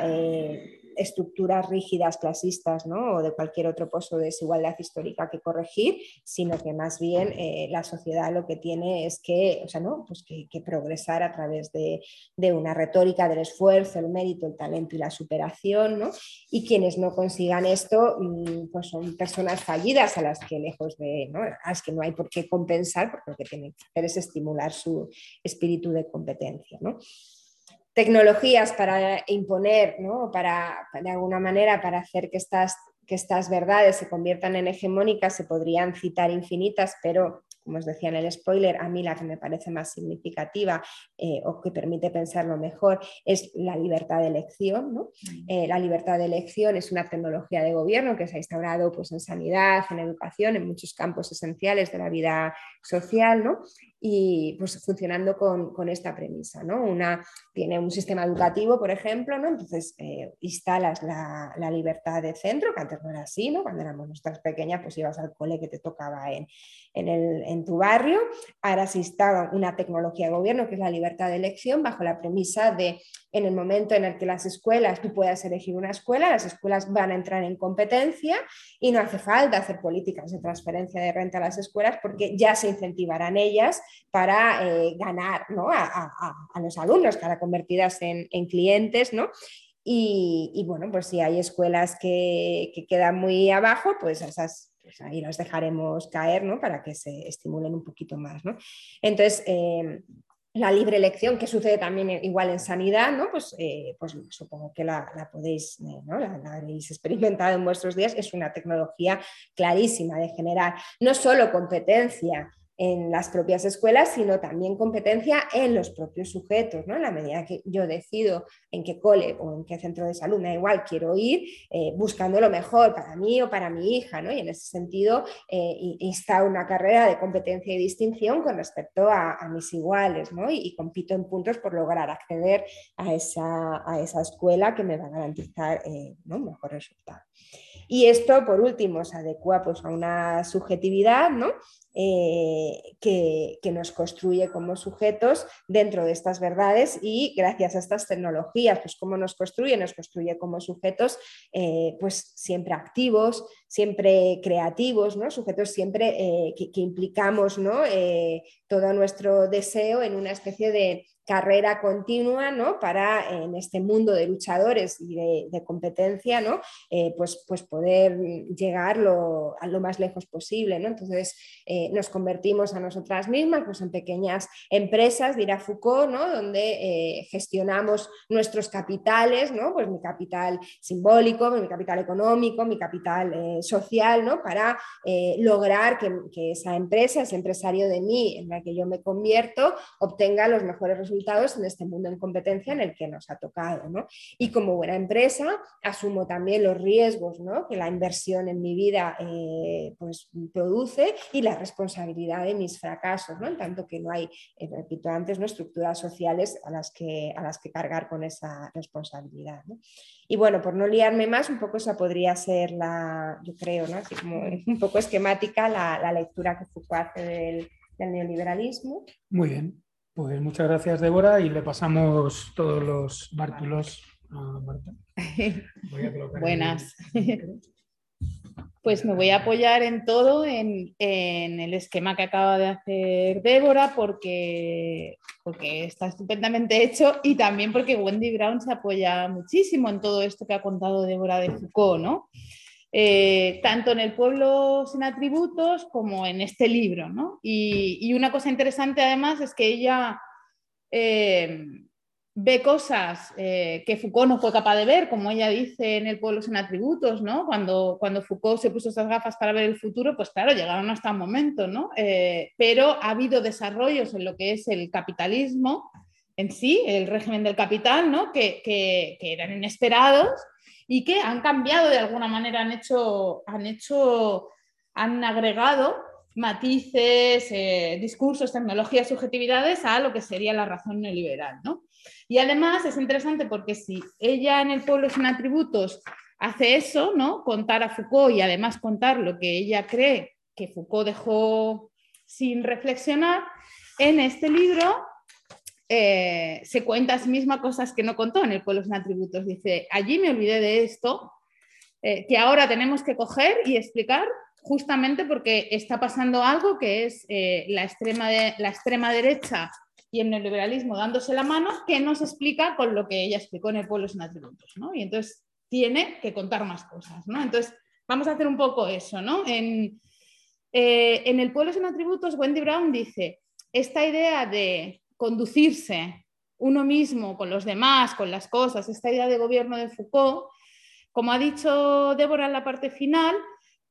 estructuras rígidas clasistas ¿no? o de cualquier otro pozo de desigualdad histórica que corregir, sino que más bien eh, la sociedad lo que tiene es que, o sea, ¿no? pues que, progresar a través de, una retórica del esfuerzo, el mérito, el talento y la superación. ¿no? Y quienes no consigan esto mm, pues son personas fallidas a las que lejos de, ¿no? a las que no hay por qué compensar, porque lo que tienen que hacer es estimular su espíritu de competencia. ¿no? Tecnologías para imponer, ¿no? para, de alguna manera, para hacer que estas, que estas verdades se conviertan en hegemónicas, se podrían citar infinitas, pero como os decía en el spoiler, a mí la que me parece más significativa eh, o que permite pensarlo mejor es la libertad de elección. ¿no? Mm. Eh, la libertad de elección es una tecnología de gobierno que se ha instaurado pues, en sanidad, en educación, en muchos campos esenciales de la vida social. ¿no? Y pues funcionando con, esta premisa. ¿no? Una tiene un sistema educativo, por ejemplo, ¿no? entonces eh, instalas la, libertad de centro, que antes no era así, ¿no? cuando éramos nuestras pequeñas, pues ibas al cole que te tocaba en, en, tu barrio. Ahora se instala una tecnología de gobierno que es la libertad de elección bajo la premisa de en el momento en el que las escuelas, tú puedas elegir una escuela, las escuelas van a entrar en competencia y no hace falta hacer políticas de transferencia de renta a las escuelas porque ya se incentivarán ellas para eh, ganar a, los alumnos, para convertirlas en, en clientes, ¿no? Y, bueno, pues si hay escuelas que, quedan muy abajo, pues esas pues ahí las dejaremos caer, ¿no? Para que se estimulen un poquito más, ¿no? Entonces, eh, la libre elección, que sucede también igual en sanidad, ¿no? Pues, eh, pues supongo que la, podéis, eh, ¿no? la, la, habréis experimentado en vuestros días, es una tecnología clarísima de generar no solo competencia en las propias escuelas, sino también competencia en los propios sujetos, ¿no? En la medida que yo decido en qué cole o en qué centro de salud, da igual, quiero ir eh, buscando lo mejor para mí o para mi hija, ¿no? Y en ese sentido eh, está una carrera de competencia y distinción con respecto a, mis iguales, ¿no? Y, compito en puntos por lograr acceder a esa, a esa escuela que me va a garantizar eh, un mejor resultado. Y esto, por último, se adecua pues, a una subjetividad ¿no? Eh, que, nos construye como sujetos dentro de estas verdades y gracias a estas tecnologías, pues cómo nos construye, nos construye como sujetos eh, pues siempre activos, siempre creativos, ¿no? sujetos siempre eh, que, implicamos ¿no? todo nuestro deseo en una especie de carrera continua ¿no? para en este mundo de luchadores y de, competencia ¿no? Pues, pues poder llegar a lo más lejos posible. ¿no? Entonces eh, nos convertimos a nosotras mismas pues, en pequeñas empresas, dirá Foucault, ¿no? donde eh, gestionamos nuestros capitales, ¿no? pues mi capital simbólico, mi capital económico, mi capital social, ¿no? para lograr que, que esa empresa, ese empresario de mí en la que yo me convierto, obtenga los mejores resultados en este mundo en competencia en el que nos ha tocado. ¿no? Y como buena empresa, asumo también los riesgos ¿no? que la inversión en mi vida eh, pues, produce y la responsabilidad de mis fracasos, ¿no? en tanto que no hay, eh, repito antes, ¿no? estructuras sociales a las, que, a las que cargar con esa responsabilidad. Y bueno, por no liarme más, un poco esa podría ser la, yo creo, ¿no? Así como (laughs) un poco esquemática la, la lectura que Foucault hace del, del neoliberalismo. Muy bien. Pues muchas gracias, Débora, y le pasamos todos los bártulos a Marta. (laughs) Buenas. Pues me voy a apoyar en todo en, el esquema que acaba de hacer Débora porque, porque está estupendamente hecho y también porque Wendy Brown se apoya muchísimo en todo esto que ha contado Débora de Foucault, ¿no? Eh, tanto en el pueblo sin atributos como en este libro. ¿no? Y, una cosa interesante además es que ella eh, ve cosas eh, que Foucault no fue capaz de ver, como ella dice en el pueblo sin atributos, ¿no? cuando, cuando Foucault se puso esas gafas para ver el futuro, pues claro, llegaron hasta un momento, ¿no? pero ha habido desarrollos en lo que es el capitalismo en sí, el régimen del capital, ¿no? que, que eran inesperados y que han cambiado de alguna manera, han hecho, han hecho, han agregado matices, eh, discursos, tecnologías, subjetividades a lo que sería la razón neoliberal. ¿no? Y además es interesante porque si ella en el pueblo sin atributos hace eso, ¿no? contar a Foucault y además contar lo que ella cree que Foucault dejó sin reflexionar, en este libro eh, se cuenta a sí misma cosas que no contó en el Pueblo sin atributos. Dice, allí me olvidé de esto, eh, que ahora tenemos que coger y explicar justamente porque está pasando algo que es eh, la, extrema de, la extrema derecha y el neoliberalismo dándose la mano, que no se explica con lo que ella explicó en el Pueblo sin atributos. Y entonces tiene que contar más cosas. ¿no? Entonces, vamos a hacer un poco eso. ¿no? En, en el Pueblo sin atributos, Wendy Brown dice, esta idea de conducirse uno mismo con los demás, con las cosas, esta idea de gobierno de Foucault, como ha dicho Débora en la parte final,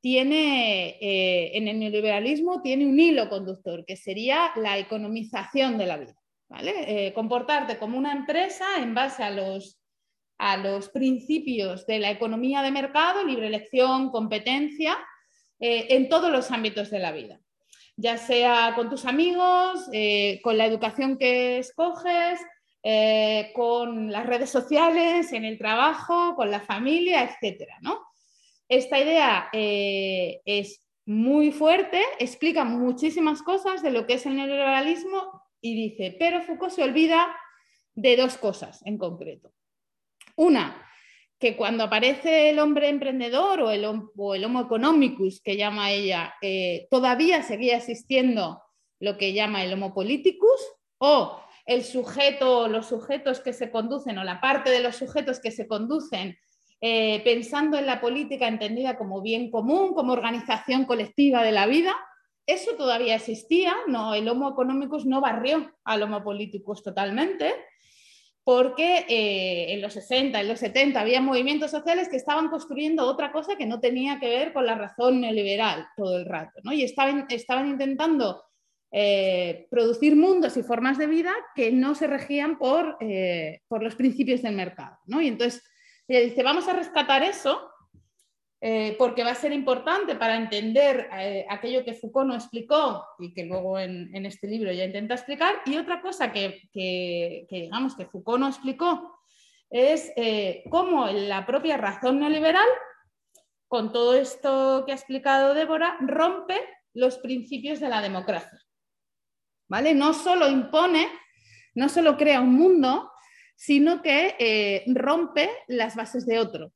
tiene eh, en el neoliberalismo tiene un hilo conductor que sería la economización de la vida. Eh, comportarte como una empresa en base a los, a los principios de la economía de mercado, libre elección, competencia, eh, en todos los ámbitos de la vida ya sea con tus amigos, con la educación que escoges, con las redes sociales, en el trabajo, con la familia, etc. ¿no? Esta idea eh, es muy fuerte, explica muchísimas cosas de lo que es el neoliberalismo y dice, pero Foucault se olvida de dos cosas en concreto. Una, que cuando aparece el hombre emprendedor o el, homo economicus, que llama ella, eh, todavía seguía existiendo lo que llama el homo politicus, o el sujeto, los sujetos que se conducen, o la parte de los sujetos que se conducen eh, pensando en la política entendida como bien común, como organización colectiva de la vida, eso todavía existía, no, el homo economicus no barrió al homo politicus totalmente, porque eh, en los 60, en los 70 había movimientos sociales que estaban construyendo otra cosa que no tenía que ver con la razón neoliberal todo el rato, ¿no? y estaban, estaban intentando eh, producir mundos y formas de vida que no se regían por, por los principios del mercado. ¿no? Y entonces y dice, vamos a rescatar eso eh, porque va a ser importante para entender eh, aquello que Foucault no explicó y que luego en, este libro ya intenta explicar. Y otra cosa que, digamos que Foucault no explicó es eh, cómo la propia razón neoliberal, con todo esto que ha explicado Débora, rompe los principios de la democracia. ¿Vale? No solo impone, no solo crea un mundo, sino que eh, rompe las bases de otros.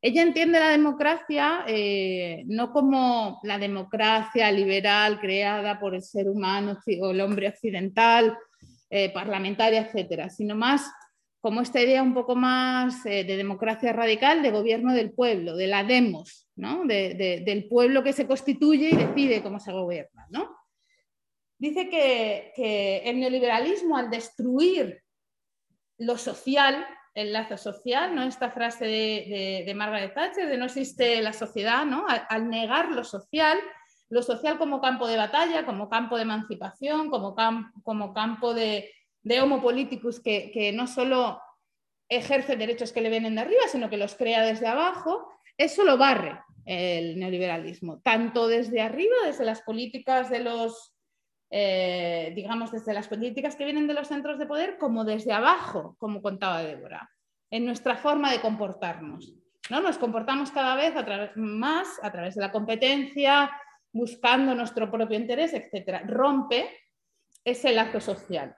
Ella entiende la democracia eh, no como la democracia liberal creada por el ser humano o el hombre occidental, eh, parlamentaria, etcétera, sino más como esta idea un poco más de democracia radical, de gobierno del pueblo, de la demos, del pueblo que se constituye y decide cómo se gobierna. Dice que, que el neoliberalismo, al destruir lo social, el lazo social, ¿no? Esta frase de, Margaret Thatcher de no existe la sociedad, ¿no? Al, negar lo social, lo social como campo de batalla, como campo de emancipación, como, como campo de, homo politicus que, que, no solo ejerce derechos que le vienen de arriba, sino que los crea desde abajo, eso lo barre el neoliberalismo, tanto desde arriba, desde las políticas de los eh, digamos, desde las políticas que vienen de los centros de poder como desde abajo, como contaba Débora, en nuestra forma de comportarnos. ¿no? Nos comportamos cada vez más a través de la competencia, buscando nuestro propio interés, etc. Rompe ese lazo social.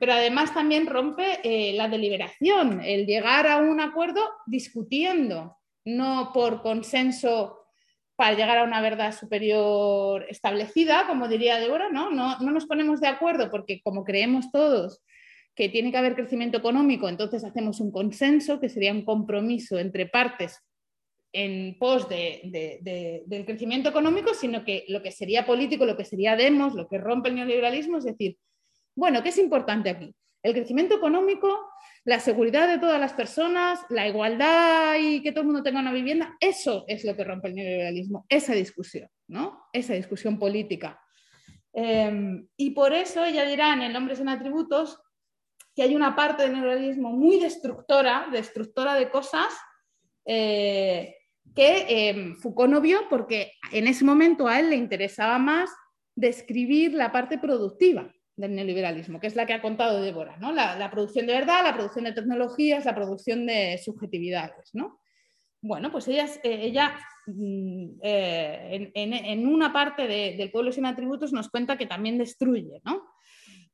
Pero además también rompe eh, la deliberación, el llegar a un acuerdo discutiendo, no por consenso para llegar a una verdad superior establecida, como diría Débora, ¿no? No, no nos ponemos de acuerdo porque como creemos todos que tiene que haber crecimiento económico, entonces hacemos un consenso que sería un compromiso entre partes en pos de, del crecimiento económico, sino que lo que sería político, lo que sería demos, lo que rompe el neoliberalismo, es decir, bueno, ¿qué es importante aquí? El crecimiento económico, la seguridad de todas las personas, la igualdad y que todo el mundo tenga una vivienda, eso es lo que rompe el neoliberalismo, esa discusión, ¿no? Esa discusión política. Em, y por eso ella dirá en el Hombres en Atributos que hay una parte del neoliberalismo muy destructora, destructora de cosas, eh, que em, Foucault no vio porque en ese momento a él le interesaba más describir la parte productiva del neoliberalismo, que es la que ha contado Débora, ¿no? la, producción de verdad, la producción de tecnologías, la producción de subjetividades. ¿no? Bueno, pues ella, eh, ella mm, eh, en, una parte del pueblo sin atributos nos cuenta que también destruye. ¿no?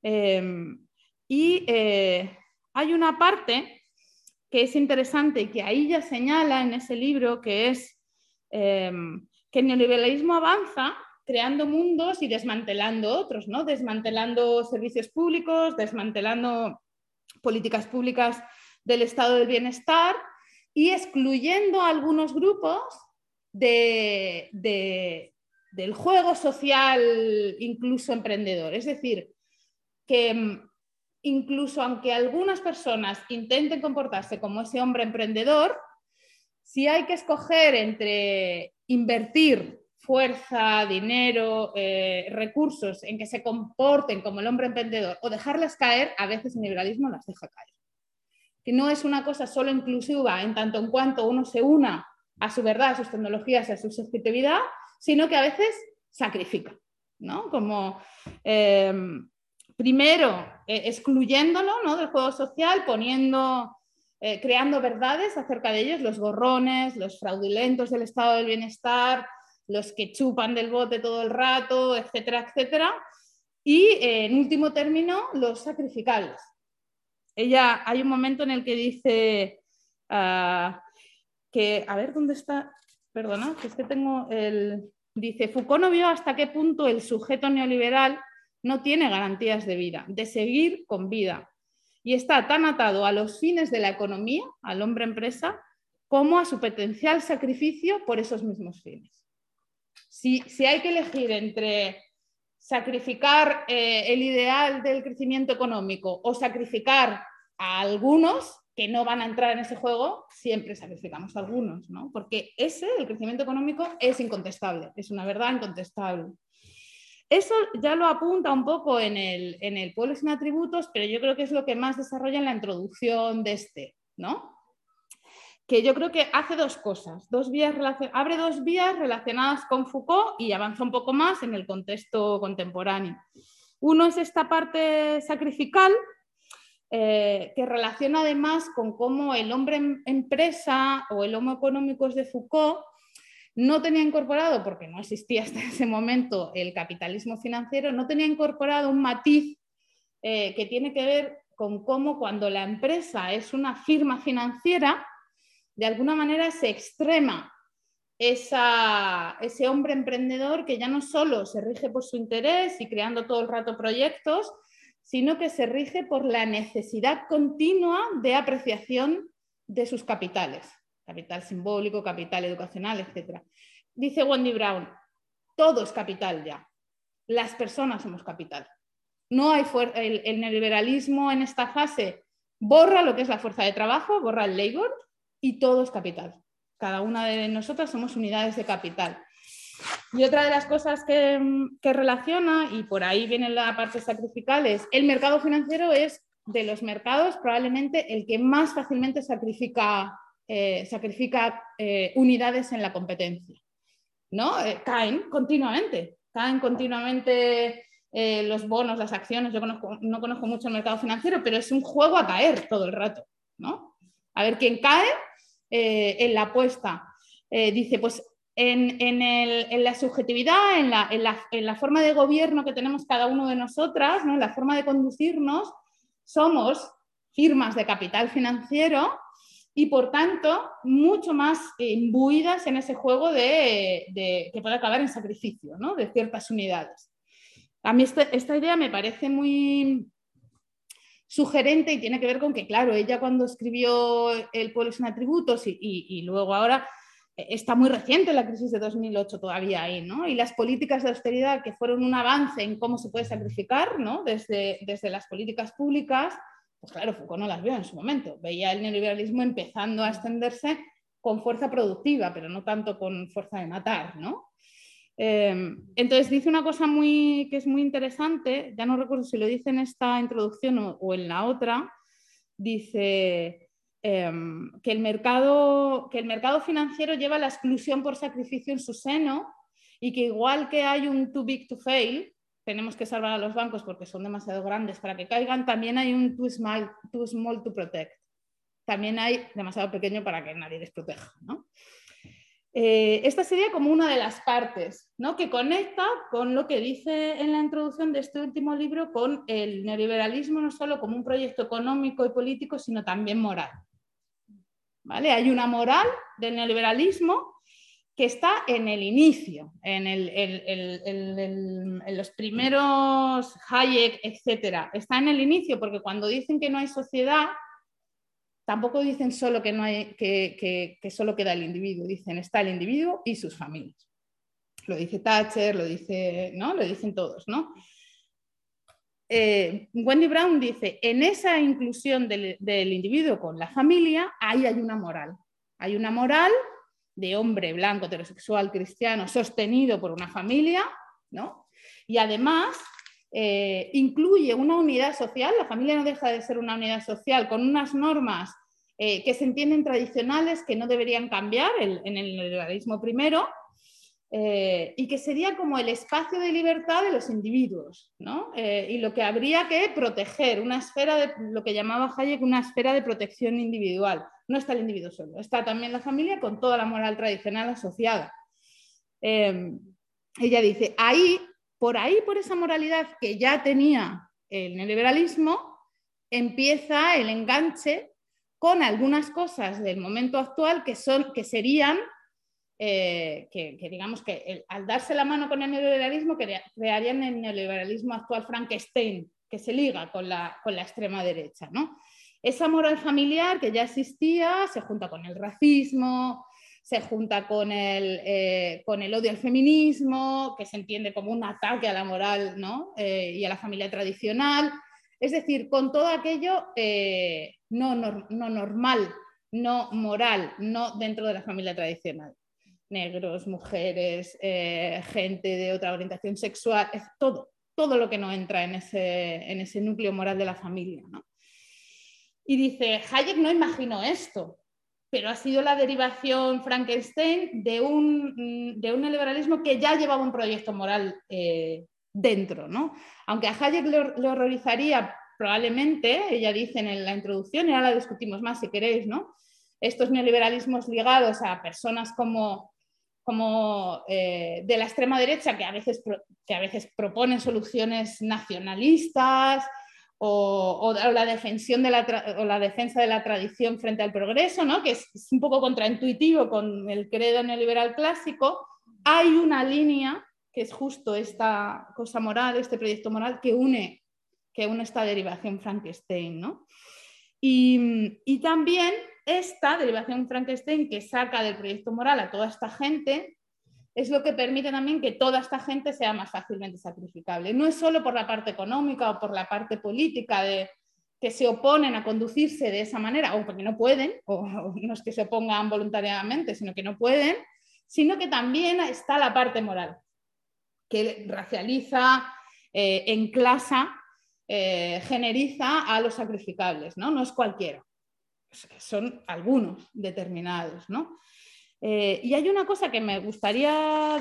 Em, y eh, hay una parte que es interesante y que ahí ya señala en ese libro, que es em, que el neoliberalismo avanza creando mundos y desmantelando otros, ¿no? Desmantelando servicios públicos, desmantelando políticas públicas del estado del bienestar y excluyendo a algunos grupos del juego social, incluso emprendedor. Es decir, que mm, incluso aunque algunas personas intenten comportarse como ese hombre emprendedor, si hay que escoger entre invertir fuerza, dinero, eh, recursos en que se comporten como el hombre emprendedor o dejarlas caer, a veces el liberalismo las deja caer. Que no es una cosa solo inclusiva en tanto en cuanto uno se una a su verdad, a sus tecnologías, a su subjetividad, sino que a veces sacrifica, ¿no? Como em, primero eh, excluyéndolo ¿no? del juego social, poniendo, eh, creando verdades acerca de ellos, los gorrones, los fraudulentos del estado del bienestar, los que chupan del bote todo el rato, etcétera, etcétera. Y eh, en último término, los sacrificables. Ella, hay un momento en el que dice ah, que, a ver, ¿dónde está? Perdona, que es que tengo el... Dice, Foucault no vio hasta qué punto el sujeto neoliberal no tiene garantías de vida, de seguir con vida. Y está tan atado a los fines de la economía, al hombre empresa, como a su potencial sacrificio por esos mismos fines. Si, hay que elegir entre sacrificar eh, el ideal del crecimiento económico o sacrificar a algunos que no van a entrar en ese juego, siempre sacrificamos a algunos, ¿no? Porque ese, el crecimiento económico, es incontestable, es una verdad incontestable. Eso ya lo apunta un poco en el, en el pueblo sin atributos, pero yo creo que es lo que más desarrolla en la introducción de este, ¿no? Que yo creo que hace dos cosas, dos vías abre dos vías relacionadas con Foucault y avanza un poco más en el contexto contemporáneo. Uno es esta parte sacrificial, eh, que relaciona además con cómo el hombre empresa o el homo económicos de Foucault no tenía incorporado, porque no existía hasta (laughs) ese momento el capitalismo financiero, no tenía incorporado un matiz eh, que tiene que ver con cómo cuando la empresa es una firma financiera, de alguna manera se extrema ese hombre emprendedor que ya no solo se rige por su interés y creando todo el rato proyectos, sino que se rige por la necesidad continua de apreciación de sus capitales capital simbólico, capital educacional, etc. Dice Wendy Brown, todo es capital ya, las personas somos capital. No hay el, el neoliberalismo en esta fase borra lo que es la fuerza de trabajo, borra el labor y todo es capital. Cada una de nosotras somos unidades de capital. Y otra de las cosas que, relaciona, y por ahí viene la parte sacrificial, es el mercado financiero es de los mercados probablemente el que más fácilmente sacrifica eh, sacrifica eh, unidades en la competencia. ¿no? Eh, caen continuamente, caen continuamente los bonos, las acciones. Yo no conozco mucho el mercado financiero, pero es un juego a caer todo el rato. ¿no? A ver quién cae en la apuesta. dice, pues en, la subjetividad, en la, en la, forma de gobierno que tenemos cada uno de nosotras, ¿no? en la forma de conducirnos, somos firmas de capital financiero y por tanto mucho más imbuidas en ese juego de, que puede acabar en sacrificio ¿no? de ciertas unidades. A mí esta, idea me parece muy sugerente y tiene que ver con que, claro, ella cuando escribió El pueblo sin atributos y, y, luego ahora eh, está muy reciente la crisis de 2008 todavía ahí, ¿no? Y las políticas de austeridad que fueron un avance en cómo se puede sacrificar, ¿no? Desde, desde las políticas públicas, pues claro, Foucault no las vio en su momento. Veía el neoliberalismo empezando a extenderse con fuerza productiva, pero no tanto con fuerza de matar, ¿no? Em, entonces dice una cosa muy, que es muy interesante, ya no recuerdo si lo dice en esta introducción o, en la otra, dice em, que, el mercado, que el mercado financiero lleva la exclusión por sacrificio en su seno y que igual que hay un too big to fail, tenemos que salvar a los bancos porque son demasiado grandes para que caigan, también hay un too small, too small to protect. También hay demasiado pequeño para que nadie les proteja. Eh, esta sería como una de las partes ¿no? que conecta con lo que dice en la introducción de este último libro con el neoliberalismo no solo como un proyecto económico y político, sino también moral. ¿Vale? Hay una moral del neoliberalismo que está en el inicio, en, los primeros Hayek, etc. Está en el inicio porque cuando dicen que no hay sociedad, tampoco dicen solo que, no hay, que, solo queda el individuo, dicen está el individuo y sus familias. Lo dice Thatcher, lo, dice, ¿no? lo dicen todos. ¿no? Eh, Wendy Brown dice, en esa inclusión del, del individuo con la familia, ahí hay una moral. Hay una moral de hombre blanco, heterosexual, cristiano, sostenido por una familia, ¿no? Y además eh, incluye una unidad social, la familia no deja de ser una unidad social con unas normas eh, que se entienden tradicionales que no deberían cambiar en el liberalismo primero, eh, y que sería como el espacio de libertad de los individuos, ¿no? y lo que habría que proteger, una esfera de lo que llamaba Hayek una esfera de protección individual no está el individuo solo, está también la familia con toda la moral tradicional asociada. ella dice, ahí, por ahí, por esa moralidad que ya tenía el neoliberalismo, empieza el enganche con algunas cosas del momento actual que, son, que serían, eh, que, digamos que al darse la mano con el neoliberalismo, crearían el neoliberalismo actual Frankenstein, que se liga con la, con la extrema derecha. ¿no? Esa moral familiar que ya existía se junta con el racismo, se junta con el, eh, con el odio al feminismo, que se entiende como un ataque a la moral ¿no? Eh, y a la familia tradicional. Es decir, con todo aquello eh, no, no, normal, no moral, no dentro de la familia tradicional. Negros, mujeres, gente de otra orientación sexual, es todo, todo lo que no entra en ese, en ese núcleo moral de la familia. ¿no? Y dice, Hayek no imaginó esto, pero ha sido la derivación Frankenstein de un, mm, de un neoliberalismo que ya llevaba un proyecto moral eh, dentro. ¿no? Aunque a Hayek le, horrorizaría probablemente, ella dice en la introducción, y ahora la discutimos más si queréis, ¿no? estos neoliberalismos ligados a personas como, como eh, de la extrema derecha que a, veces, que a veces proponen soluciones nacionalistas, o, la, defensión de la o la defensa de la tradición frente al progreso, ¿no? que es, un poco contraintuitivo con el credo neoliberal clásico, hay una línea que es justo esta cosa moral, este proyecto moral que une, que une esta derivación Frankenstein. ¿no? Y, y también esta derivación Frankenstein que saca del proyecto moral a toda esta gente es lo que permite también que toda esta gente sea más fácilmente sacrificable. No es solo por la parte económica o por la parte política de que se oponen a conducirse de esa manera, o porque no pueden, o, no es que se opongan voluntariamente, sino que no pueden, sino que también está la parte moral, que racializa, eh, enclasa, eh, generiza a los sacrificables, ¿no? No es cualquiera, son algunos determinados, ¿no? Eh, y hay una cosa que me gustaría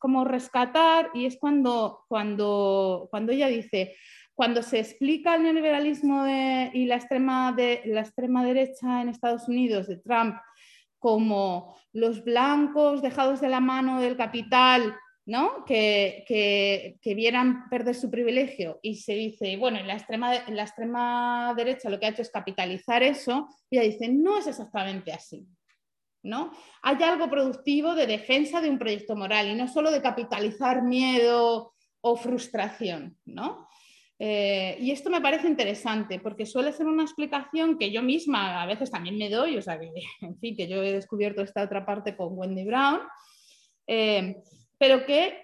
como rescatar y es cuando, cuando, cuando ella dice, cuando se explica el neoliberalismo y la extrema, de, la extrema derecha en Estados Unidos de Trump como los blancos dejados de la mano del capital, ¿no? que, que, vieran perder su privilegio y se dice, bueno, en la, extrema, la extrema derecha lo que ha hecho es capitalizar eso, y ella dice, no es exactamente así. ¿No? Hay algo productivo de defensa de un proyecto moral y no solo de capitalizar miedo o frustración, ¿no? Eh, y esto me parece interesante porque suele ser una explicación que yo misma a veces también me doy, o sea, que, (laughs) en fin, que yo he descubierto esta otra parte con Wendy Brown, eh, pero que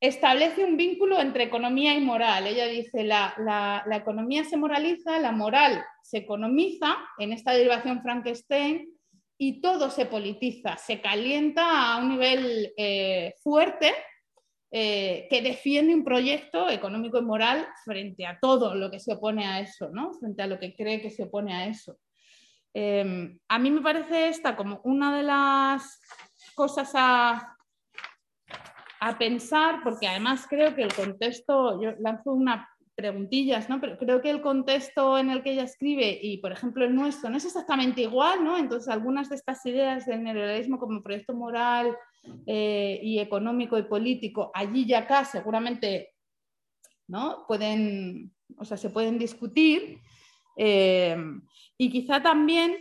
establece un vínculo entre economía y moral. Ella dice, la, la economía se moraliza, la moral se economiza, en esta derivación Frankenstein, y todo se politiza, se calienta a un nivel eh, fuerte eh, que defiende un proyecto económico y moral frente a todo lo que se opone a eso, ¿no? frente a lo que cree que se opone a eso. Em, a mí me parece esta como una de las cosas a, a pensar, porque además creo que el contexto, yo lanzo una preguntillas, ¿no? Pero creo que el contexto en el que ella escribe y, por ejemplo, el nuestro no es exactamente igual, ¿no? Entonces, algunas de estas ideas del neoliberalismo como proyecto moral eh, y económico y político, allí y acá seguramente, ¿no? Pueden, o sea, se pueden discutir. Eh, y quizá también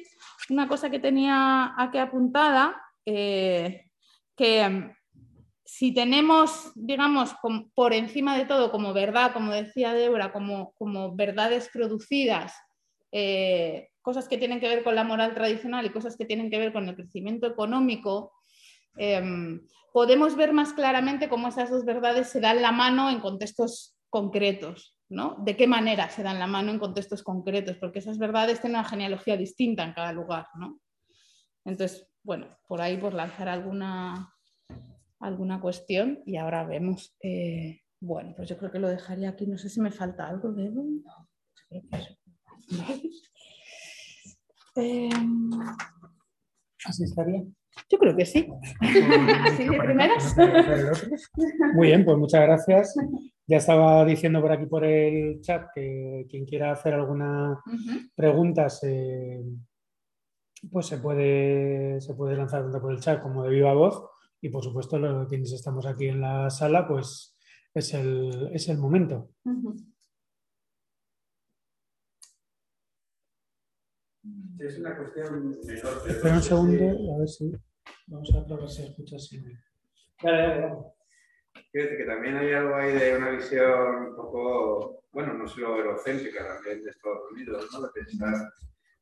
una cosa que tenía aquí apuntada, eh, que si tenemos, digamos, por encima de todo como verdad, como decía Débora, como, como verdades producidas, eh, cosas que tienen que ver con la moral tradicional y cosas que tienen que ver con el crecimiento económico, em, podemos ver más claramente cómo esas dos verdades se dan la mano en contextos concretos. ¿no? ¿De qué manera se dan la mano en contextos concretos? Porque esas verdades tienen una genealogía distinta en cada lugar. ¿no? Entonces, bueno, por ahí por lanzar alguna, alguna cuestión y ahora vemos. Eh, bueno, pues yo creo que lo dejaría aquí. No sé si me falta algo, de em, Así estaría. Yo creo que sí. Así de primeras. Muy bien, pues muchas gracias. Ya estaba diciendo por aquí por el chat que quien quiera hacer alguna pregunta pues se puede, se puede lanzar tanto por el chat como de viva voz y por supuesto lo, quienes estamos aquí en la sala, pues es el, es el momento. Es una cuestión menor. Espera un segundo, a ver si. Vamos a probar si escucha así. Dale, dale, dale. Quiero decir que también hay algo ahí de una visión un poco, bueno, no solo eurocéntrica también de Estados Unidos, ¿no? De pensar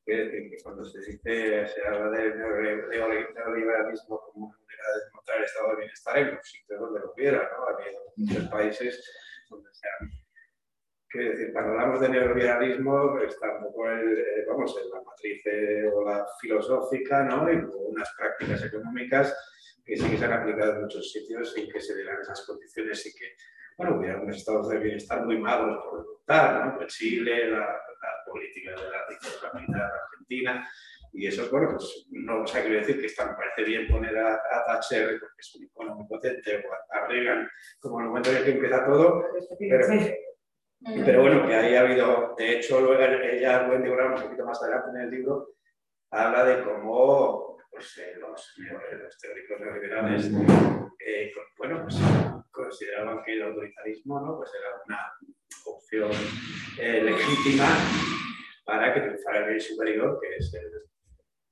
quiero decir que cuando se dice, se habla de neoliber- de neoliberalismo como una manera de encontrar el estado de bienestar en los sitios donde lo hubiera, ¿no? Ha habido muchos países donde se han Quiero decir, cuando hablamos de neoliberalismo, está un poco el, eh, vamos, en la matriz eh, o la filosófica, ¿no? Y unas prácticas económicas que sí que se han aplicado en muchos sitios sin que se dieran esas condiciones y que, bueno, hubiera unos estados de bienestar muy magos por contar, ¿no? Pues Chile, la, la política de la dictadura militar argentina, y eso, bueno, pues no, o sea, quiero decir que está, me parece bien poner a, a Thatcher, porque es un icono muy potente, o a, Reagan, como en el momento en el que empieza todo, pero, pero bueno, que ahí ha habido, de hecho, luego ella, Wendy Brown, un poquito más adelante en el libro, habla de cómo pues, eh, los, neo- los teóricos neoliberales, eh, bueno, pues consideraban que el autoritarismo ¿no? pues era una opción eh, legítima para que triunfara el bien superior, que es el,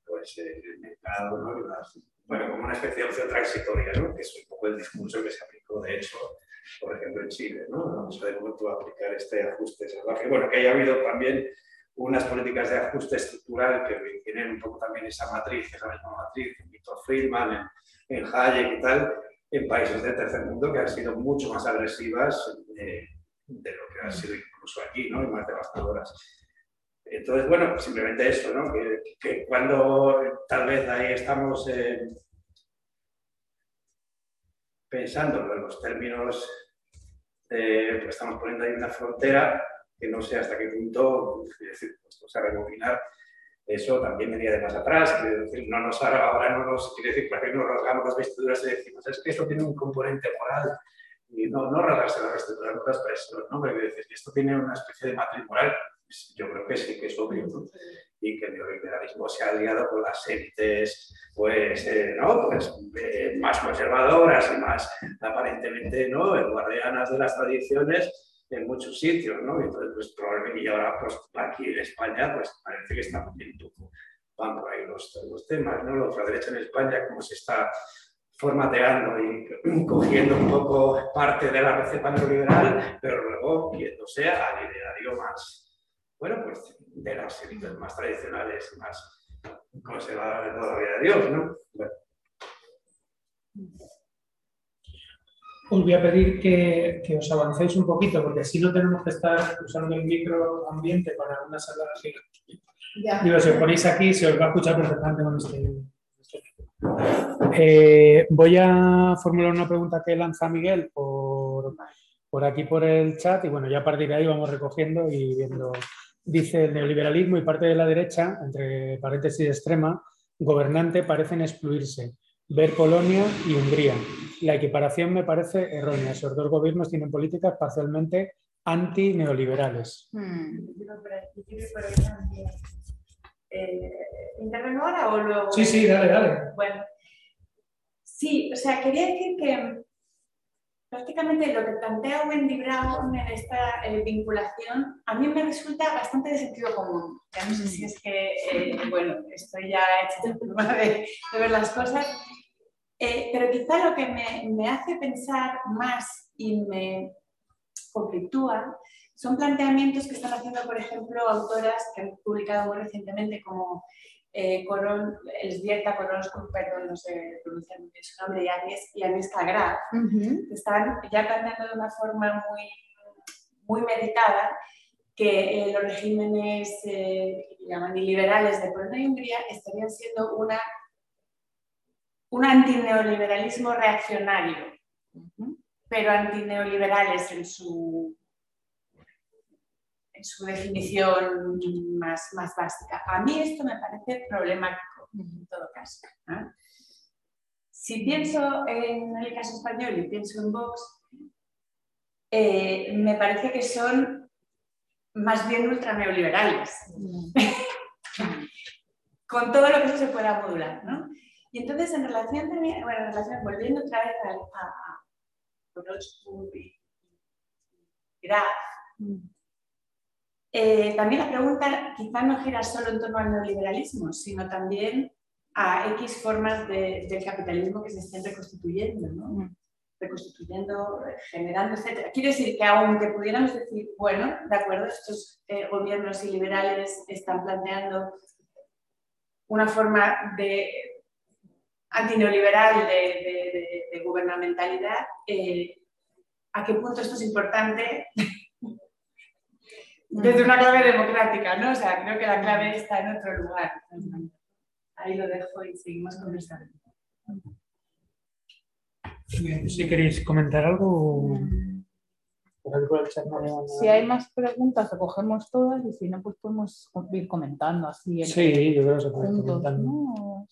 pues, el mercado, ¿no? Y las- bueno, como una especie de opción transitoria, ¿no? que es un poco el discurso que se aplicó, de hecho, por ejemplo, en Chile, ¿no? Vamos a de momento aplicar este ajuste salvaje. Bueno, que haya habido también unas políticas de ajuste estructural que tienen un poco también esa matriz, esa misma matriz, en Victor Friedman, en, en Hayek y tal, en países del tercer mundo que han sido mucho más agresivas de lo que han sido incluso aquí, ¿no? Y más devastadoras. Entonces, bueno, simplemente eso, ¿no? Que, que cuando tal vez ahí estamos eh, pensando en los términos, eh, pues estamos poniendo ahí una frontera que no sé hasta qué punto, es decir, pues, o sea, rebobinar, eso también venía de más atrás, quiere decir, no nos, ahora no nos, quiere decir, para que nos rasgamos las vestiduras y decimos, es que esto tiene un componente moral, y no, no rasgarse las vestiduras, no las expresión, ¿no? Pero decir, esto tiene una especie de matriz moral, pues, yo creo que sí, que es obvio, ¿no? y que el neoliberalismo se ha aliado con las élites pues, eh, ¿no? pues, eh, más conservadoras y más aparentemente ¿no? guardianas de las tradiciones en muchos sitios, ¿no? Entonces, pues, probablemente, y ahora, pues, aquí en España, pues, parece que está un poco, van por ahí los, los temas, ¿no? La ultraderecha en España, cómo se está formateando y (clears throat) cogiendo un poco parte de la receta neoliberal, pero luego yéndose al ideario más, bueno, pues, de las élites más tradicionales, más conservadoras de toda la vida de Dios, ¿no? Bueno, Os voy a pedir que, que os avancéis un poquito, porque así no tenemos que estar usando el micro ambiente para una sala así. Ya. Digo, si os ponéis aquí, se os va a escuchar perfectamente con este. Eh, voy a formular una pregunta que lanza Miguel por, por aquí por el chat y bueno, ya a partir de ahí vamos recogiendo y viendo. Dice el neoliberalismo y parte de la derecha, entre paréntesis extrema, gobernante parecen excluirse. Ver Polonia y Hungría. La equiparación me parece errónea. Esos dos gobiernos tienen políticas parcialmente antineoliberales. Mm. Eh, ¿Intervengo ahora o luego? Sí, sí, dale, dale. Bueno, sí, o sea, quería decir que prácticamente lo que plantea Wendy Brown en esta eh, vinculación a mí me resulta bastante de sentido común. Ya no sé si es que, eh, bueno, estoy ya hecha de, (laughs) de ver las cosas, eh, pero quizá lo que me, me hace pensar más y me conflictúa son planteamientos que están haciendo, por ejemplo, autoras que han publicado muy recientemente como eh, Coron, Elzbieta perdón, no sé pronunciar bien su nombre, y Agnes, y Graf, que están ya planteando de una forma muy, muy meditada que eh, los regímenes eh, que llaman iliberales de Polonia y Hungría estarían siendo una, un antineoliberalismo reaccionario, pero antineoliberales en su, en su definición más, más básica. A mí esto me parece problemático en todo caso. ¿no? Si pienso en el caso español y pienso en Vox, eh, me parece que son más bien ultraneoliberales, (laughs) con todo lo que eso se pueda modular. ¿no? Y entonces, en relación, también, bueno, en relación volviendo otra vez a, a, y Graf, eh, también la pregunta quizá no gira solo en torno al neoliberalismo, sino también a X formas de, del capitalismo que se estén reconstituyendo, ¿no? Mm. reconstituyendo, generando, etc. Quiero decir que aunque pudiéramos decir, bueno, de acuerdo, estos eh, gobiernos iliberales están planteando una forma de antineoliberal de, de, gubernamentalidad, eh, ¿a qué punto esto es importante (laughs) desde una clave democrática, ¿no? O sea, creo que la clave está en otro lugar. Ahí lo dejo y seguimos conversando. Si queréis comentar algo. Si hay más preguntas, recogemos todas y si no, pues podemos ir comentando así. sí, yo creo que se puede comentando. ¿no?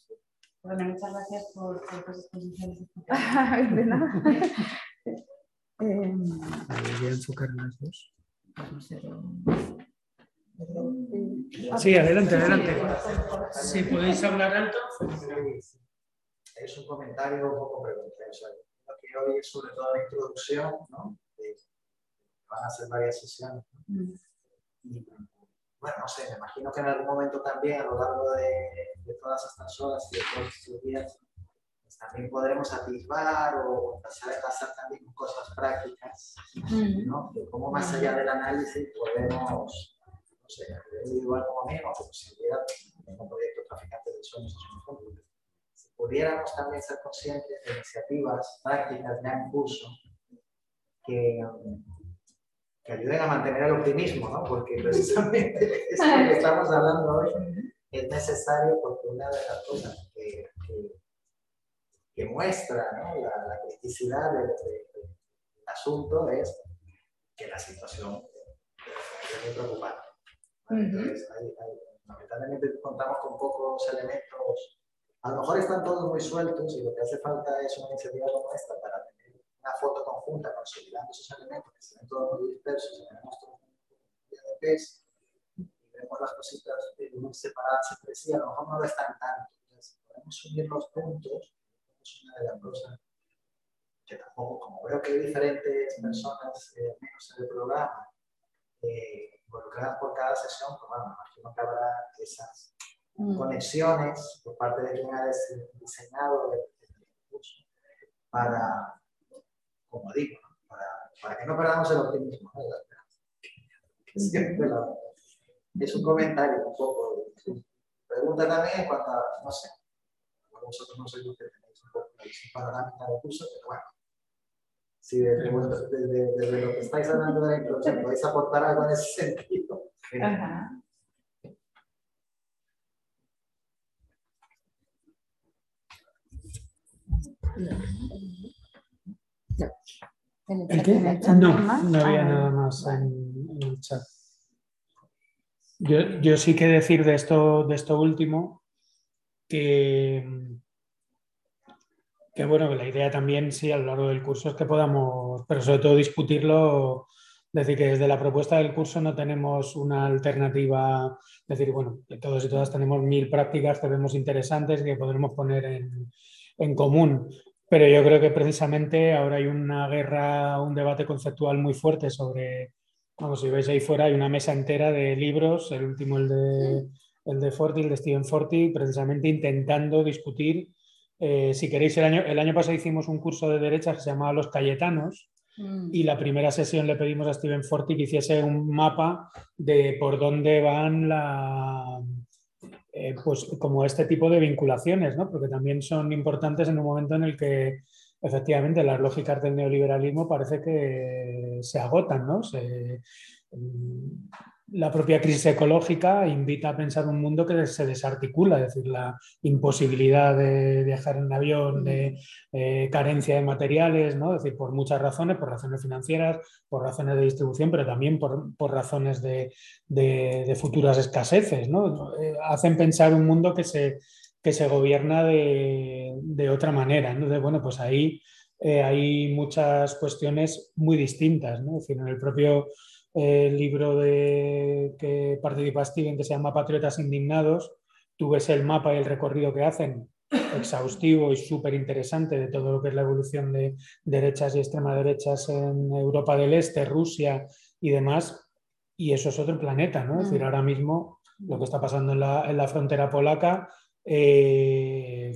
Bueno, muchas gracias por, por tus exposiciones. (laughs) de nada. (laughs) eh, voy a enfocar las dos. Sí, adelante, adelante. Si podéis hablar alto. Es un comentario un poco pregunta. lo que hoy es sobre todo la introducción, ¿no? van a ser varias sesiones. Mm. Y, bueno, no sé, me imagino que en algún momento también a lo largo de, de todas estas horas y de todos estos días pues también podremos atisbar o empezar a pasar también cosas prácticas, ¿no? De cómo más allá del análisis podemos, no sé, a nivel individual como mínimo, como si hubiera un proyecto traficante de sueños, si pudiéramos también ser conscientes de iniciativas prácticas ya en curso que, que ayuden a mantener el optimismo, ¿no? Porque precisamente (laughs) esto que estamos hablando hoy es necesario porque una de las cosas que, que, muestra ¿no? la, la, criticidad del, asunto es que la situación es muy preocupante. Entonces, lamentablemente contamos con pocos elementos, a lo mejor están todos muy sueltos y lo que hace falta es una iniciativa como esta para tener una foto conjunta consolidando esos elementos que se ven todos muy dispersos, tenemos todo un de peso vemos las cositas separadas entre sí, a lo mejor no lo están tanto. Entonces, podemos unir los puntos, es una de las cosas que tampoco, como veo que hay diferentes personas, eh, menos en el programa, eh, involucradas por cada sesión, pues bueno, imagino que habrá esas mm. conexiones por parte de quien ha diseñado el, curso para, como digo, para, para, que no perdamos el optimismo, ¿no? la esperanza. Siempre la, es un comentario un poco. Pregunta también en cuanto a, no sé, vosotros no sois los que tenéis un poco la visión panorámica del curso, pero bueno, si desde, desde, desde, lo que estáis hablando de la introducción podéis aportar algo en ese sentido. Ajá. ¿El? No, no había nada más en, en el chat. Yo, sí que decir de esto, de esto último que, que, bueno, la idea también, sí, a lo largo del curso es que podamos, pero sobre todo discutirlo, decir que desde la propuesta del curso no tenemos una alternativa, decir, bueno, que todos y todas tenemos mil prácticas que vemos interesantes que podremos poner en, en común. Pero yo creo que precisamente ahora hay una guerra, un debate conceptual muy fuerte sobre Vamos, si veis ahí fuera hay una mesa entera de libros, el último el de, el de Forti, el de Stephen Forti, precisamente intentando discutir, eh, si queréis, el año, el año pasado hicimos un curso de derecha que se llamaba Los Cayetanos, mm. y la primera sesión le pedimos a Stephen Forti que hiciese un mapa de por dónde van la, eh, pues como este tipo de vinculaciones, ¿no? porque también son importantes en un momento en el que efectivamente las lógicas del neoliberalismo parece que se agotan, ¿no? Mm, la propia crisis ecológica invita a pensar un mundo que se desarticula, es decir, la imposibilidad de viajar en avión, de eh, carencia de materiales, ¿no? es decir, por muchas razones, por razones financieras, por razones de distribución, pero también por, por razones de, de, futuras escaseces. ¿no? Eh, hacen pensar un mundo que se, que se gobierna de, de otra manera. Entonces, bueno, pues ahí eh, hay muchas cuestiones muy distintas. ¿no? Es decir, en el propio eh, libro de, que participa Steven, que se llama Patriotas Indignados, tú ves el mapa y el recorrido que hacen exhaustivo y súper interesante de todo lo que es la evolución de derechas y extrema derechas en Europa del Este, Rusia y demás. Y eso es otro planeta, ¿no? Es decir, mm. ahora mismo lo que está pasando en la, frontera polaca eh,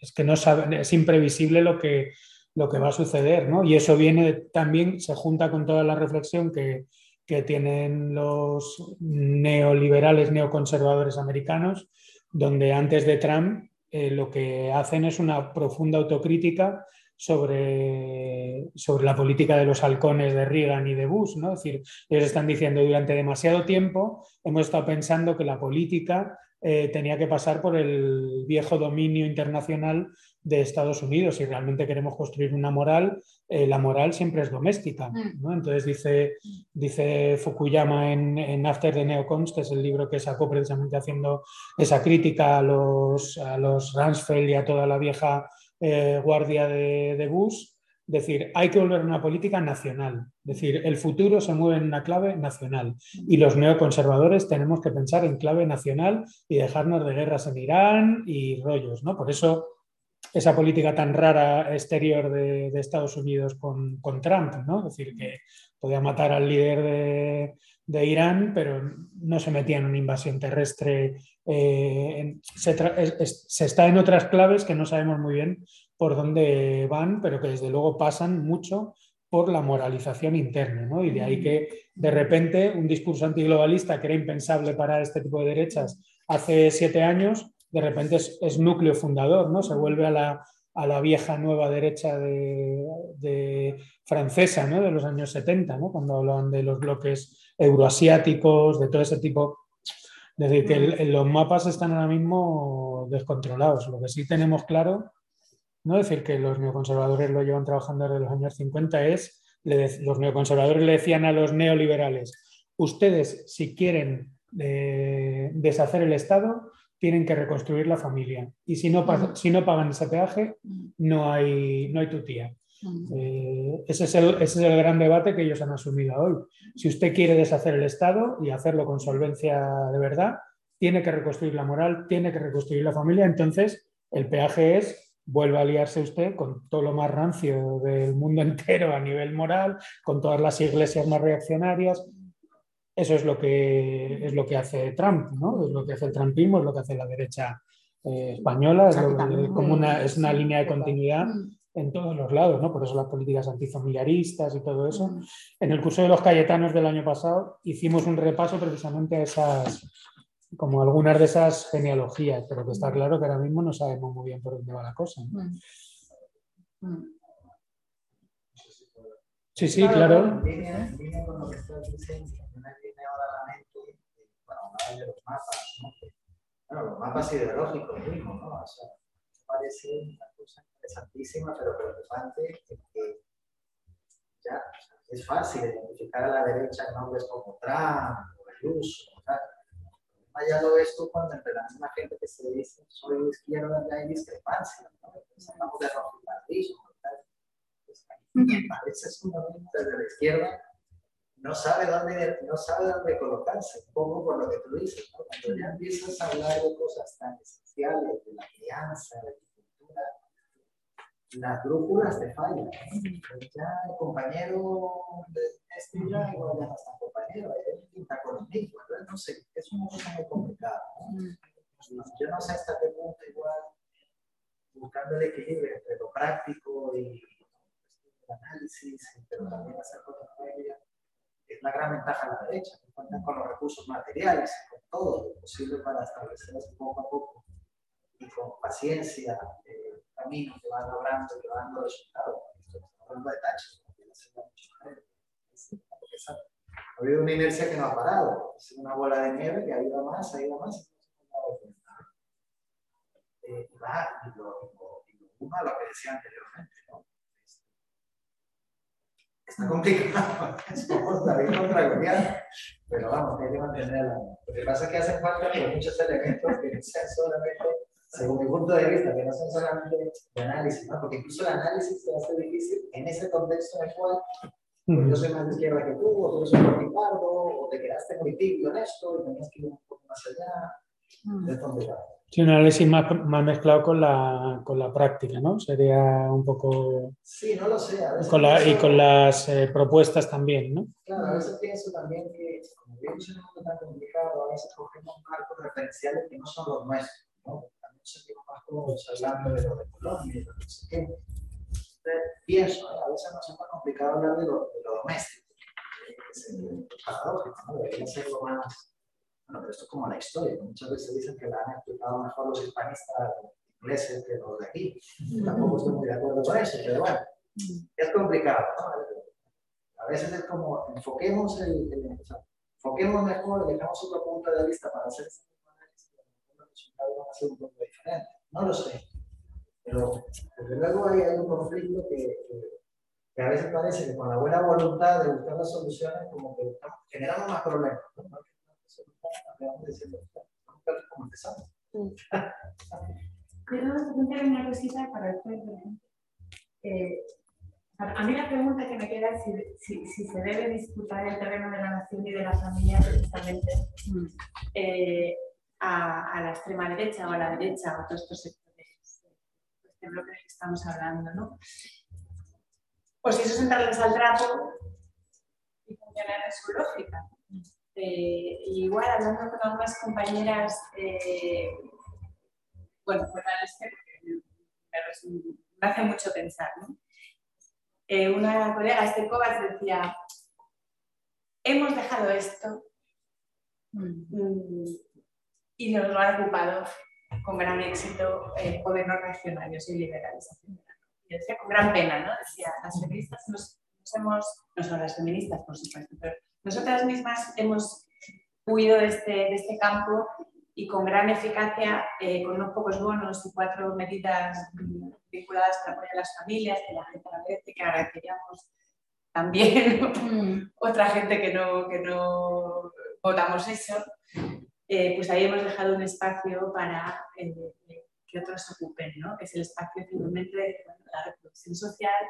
es que no sabe, es imprevisible lo que, lo que va a suceder, ¿no? Y eso viene también, se junta con toda la reflexión que, que tienen los neoliberales, neoconservadores americanos, donde antes de Trump eh, lo que hacen es una profunda autocrítica sobre, sobre la política de los halcones de Reagan y de Bush. ¿no? Es decir, ellos están diciendo durante demasiado tiempo hemos estado pensando que la política eh, tenía que pasar por el viejo dominio internacional de Estados Unidos. Si realmente queremos construir una moral, eh, la moral siempre es doméstica. Mm. Entonces dice, dice Fukuyama en, After the Neocons, que es el libro que sacó precisamente haciendo esa crítica a los, a los Rumsfeld y a toda la vieja eh, guardia de, de Bush, decir, hay que volver a una política nacional. Es decir, el futuro se mueve en una clave nacional y los neoconservadores tenemos que pensar en clave nacional y dejarnos de guerras en Irán y rollos, ¿no? Por eso esa política tan rara exterior de, Estados Unidos con, Trump, ¿no? Es decir, que podía matar al líder de, Irán, pero no se metía en una invasión terrestre. Eh, se está en otras claves que no sabemos muy bien por dónde van, pero que desde luego pasan mucho por la moralización interna, ¿no? Y de ahí que de repente un discurso antiglobalista que era impensable para este tipo de derechas hace siete años, de repente es, núcleo fundador, ¿no? Se vuelve a la, a la vieja nueva derecha de, francesa, ¿no? De los años 70, ¿no? Cuando hablaban de los bloques euroasiáticos, de todo ese tipo. Es decir, que los mapas están ahora mismo descontrolados. Lo que sí tenemos claro no decir que los neoconservadores lo llevan trabajando desde los años 50 es, los neoconservadores le decían a los neoliberales, ustedes si quieren eh, deshacer el Estado, tienen que reconstruir la familia. Y si no, si no pagan ese peaje, no hay, no hay tutía. Eh, ese, es el, ese, es el, gran debate que ellos han asumido hoy. Si usted quiere deshacer el Estado y hacerlo con solvencia de verdad, tiene que reconstruir la moral, tiene que reconstruir la familia. Entonces, el peaje es vuelve a aliarse usted con todo lo más rancio del mundo (laughs) entero a nivel moral, con todas las iglesias más reaccionarias. Eso es lo que, es lo que hace Trump, ¿no? es lo que hace el trumpismo, es lo que hace la derecha eh, española, es, como una, es una línea de continuidad en todos los lados, ¿no? por eso las políticas antifamiliaristas y todo eso. En el curso de los Cayetanos del año pasado hicimos un repaso precisamente a esas, como algunas de esas genealogías, pero que está claro que ahora mismo no sabemos muy bien por dónde va la cosa. Mm. Sí, sí, claro. Viene con lo que estás diciendo, me viene ahora la mente, bueno, de los mapas, ¿no? Bueno, los mapas ideológicos mismo, ¿no? O sea, parece una cosa interesantísima, pero preocupante, que ya es fácil identificar a la derecha en nombres como Trump o Ayuso, ya lo ves tú cuando entre la misma gente que se dice soy de izquierda ya hay discrepancia, ¿no? hablamos de pues, a veces uno desde la izquierda no sabe dónde, no sabe dónde colocarse, un poco por lo que tú dices, cuando ya empiezas a hablar de cosas tan esenciales, de la crianza, de la cultura, las brújulas te fallan. Ya el compañero de este ya igual ya no está compañero, pinta con el mismo, no sé, es una cosa muy complicada. Yo no sé hasta qué punto igual buscando el equilibrio entre lo práctico y análisis, pero también hacer cosas previas, es la gran ventaja de la derecha, que cuentan con los recursos materiales, con todo lo posible para establecerse poco a poco y con paciencia. Eh, camino que va logrando, va dando resultados. Hablando de tachos, ha habido una inercia que no ha parado. Es una bola de nieve que ha ido más, ha ido más. Eh, y va, y lo, uno a lo que decía anteriormente, ¿no? Está complicado, (laughs) somos David contra Goliat, pero vamos, hay que mantenerla. Lo que pasa es que hacen falta muchos elementos que no sean solamente según mi punto de vista, que no son solamente de análisis, ¿no? porque incluso el análisis se hace difícil en ese contexto en el cual yo soy más de izquierda que tú, o tú eres un partipardo, o te quedaste muy tibio en esto y tenías que ir un poco más allá. Mm. Es complicado. Sí, un análisis más, más mezclado con la, con la, práctica, ¿no? Sería un poco... Sí, no lo sé. con la, y con las eh, propuestas también, ¿no? Claro, a veces pienso también que, como vivimos en un mundo tan complicado, a veces cogemos marcos referenciales que no son los nuestros, ¿no? También sentimos más cómodos hablando de lo de Colombia y de lo que sé qué. Entonces, pienso, ¿eh? a veces nos es más complicado hablar de lo, de lo doméstico. Es paradójico, ¿no? Debería ser lo más bueno, pero esto es como la historia. Muchas veces dicen que la han explicado mejor los hispanistas ingleses que los de aquí. Tampoco estoy muy de acuerdo con eso, pero bueno, es complicado. ¿no? A veces es como enfoquemos el, el o sea, enfoquemos mejor, dejamos otro punto de vista para hacer ese análisis los resultados van a ser un poco diferentes. No lo sé. Pero desde luego hay, hay un conflicto que, que, que, a veces parece que con la buena voluntad de buscar las soluciones, como que generamos más problemas. ¿no? Quiero preguntar una cosita para después, a mí la pregunta que me queda es si, se debe disputar el terreno de la nación y de la familia precisamente a, a, la extrema derecha o a la derecha o a todos estos sectores, este bloque que estamos hablando, ¿no? O si eso es entrarles al trapo y funcionar en su lógica. Eh, igual hablando con algunas compañeras, eh, bueno, fuera de este, me, hace mucho pensar, ¿no? Eh, una colega, este Cobas, decía, hemos dejado esto mm, y nos lo ha ocupado con gran éxito eh, gobiernos regionales y liberales. Y decía con gran pena, ¿no? Decía, las feministas nos, nos hemos, no son las feministas, por supuesto, pero nosotras mismas hemos huido de este, de este campo y con gran eficacia, eh, con unos pocos bonos y cuatro medidas vinculadas para apoyar a las familias, que la gente agradece, que agradeceríamos también mm. (laughs) otra gente que no, que no votamos eso, eh, pues ahí hemos dejado un espacio para eh, que otros ocupen, ¿no? que es el espacio simplemente de la reproducción social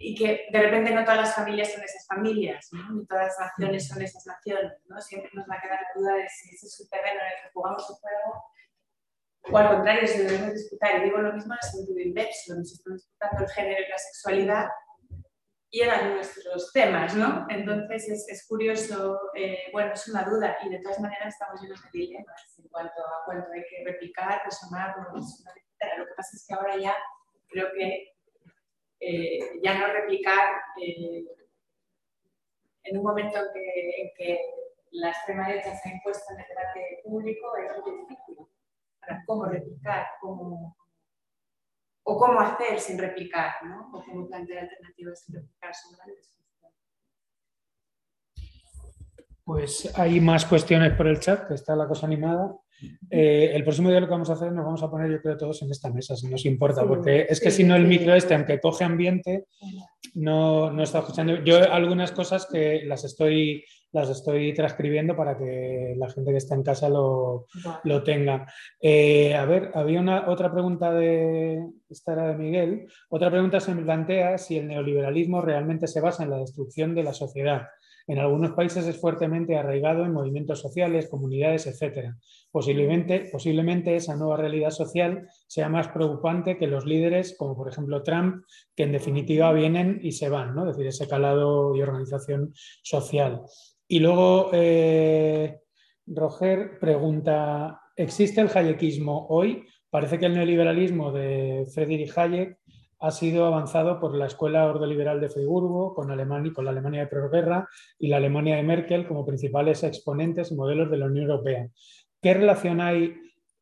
y que de repente no todas las familias son esas familias, ¿no? ni todas las naciones son esas naciones. ¿no? Siempre nos va a quedar la duda de si ese es un terreno en el que jugamos un juego o al contrario, si debemos disputar. Y digo lo mismo en el sentido inverso, nos estamos disputando el género y la sexualidad y eran nuestros temas, ¿no? Entonces es, es curioso, eh, bueno, es una duda y de todas maneras estamos llenos de dilemas en cuanto a cuánto hay que replicar, resumar, Lo que pasa es que ahora ya creo que eh, ya no replicar eh, en un momento en que, que, la extrema derecha se ha impuesto en el debate público es muy difícil. Para cómo replicar, cómo, o cómo hacer sin replicar, ¿no? o cómo plantear alternativas sin replicar son grandes Pues hay más cuestiones por el chat, está la cosa animada. Eh, el próximo día lo que vamos a hacer nos vamos a poner yo creo todos en esta mesa, si nos importa, porque es que si no el micro este, aunque coge ambiente, no, no está escuchando. Yo algunas cosas que las estoy, las estoy transcribiendo para que la gente que está en casa lo, lo tenga. Eh, a ver, había una otra pregunta de, esta era de Miguel, otra pregunta se me plantea si el neoliberalismo realmente se basa en la destrucción de la sociedad en algunos países es fuertemente arraigado en movimientos sociales, comunidades, etc. Posiblemente, posiblemente esa nueva realidad social sea más preocupante que los líderes, como por ejemplo Trump, que en definitiva vienen y se van, ¿no? es decir, ese calado y organización social. Y luego, eh, Roger pregunta, ¿existe el hayekismo hoy? Parece que el neoliberalismo de Friedrich Hayek ha sido avanzado por la Escuela Ordoliberal de Friburgo, con, Alemania, con la Alemania de posguerra y la Alemania de Merkel como principales exponentes y modelos de la Unión Europea. ¿Qué relación hay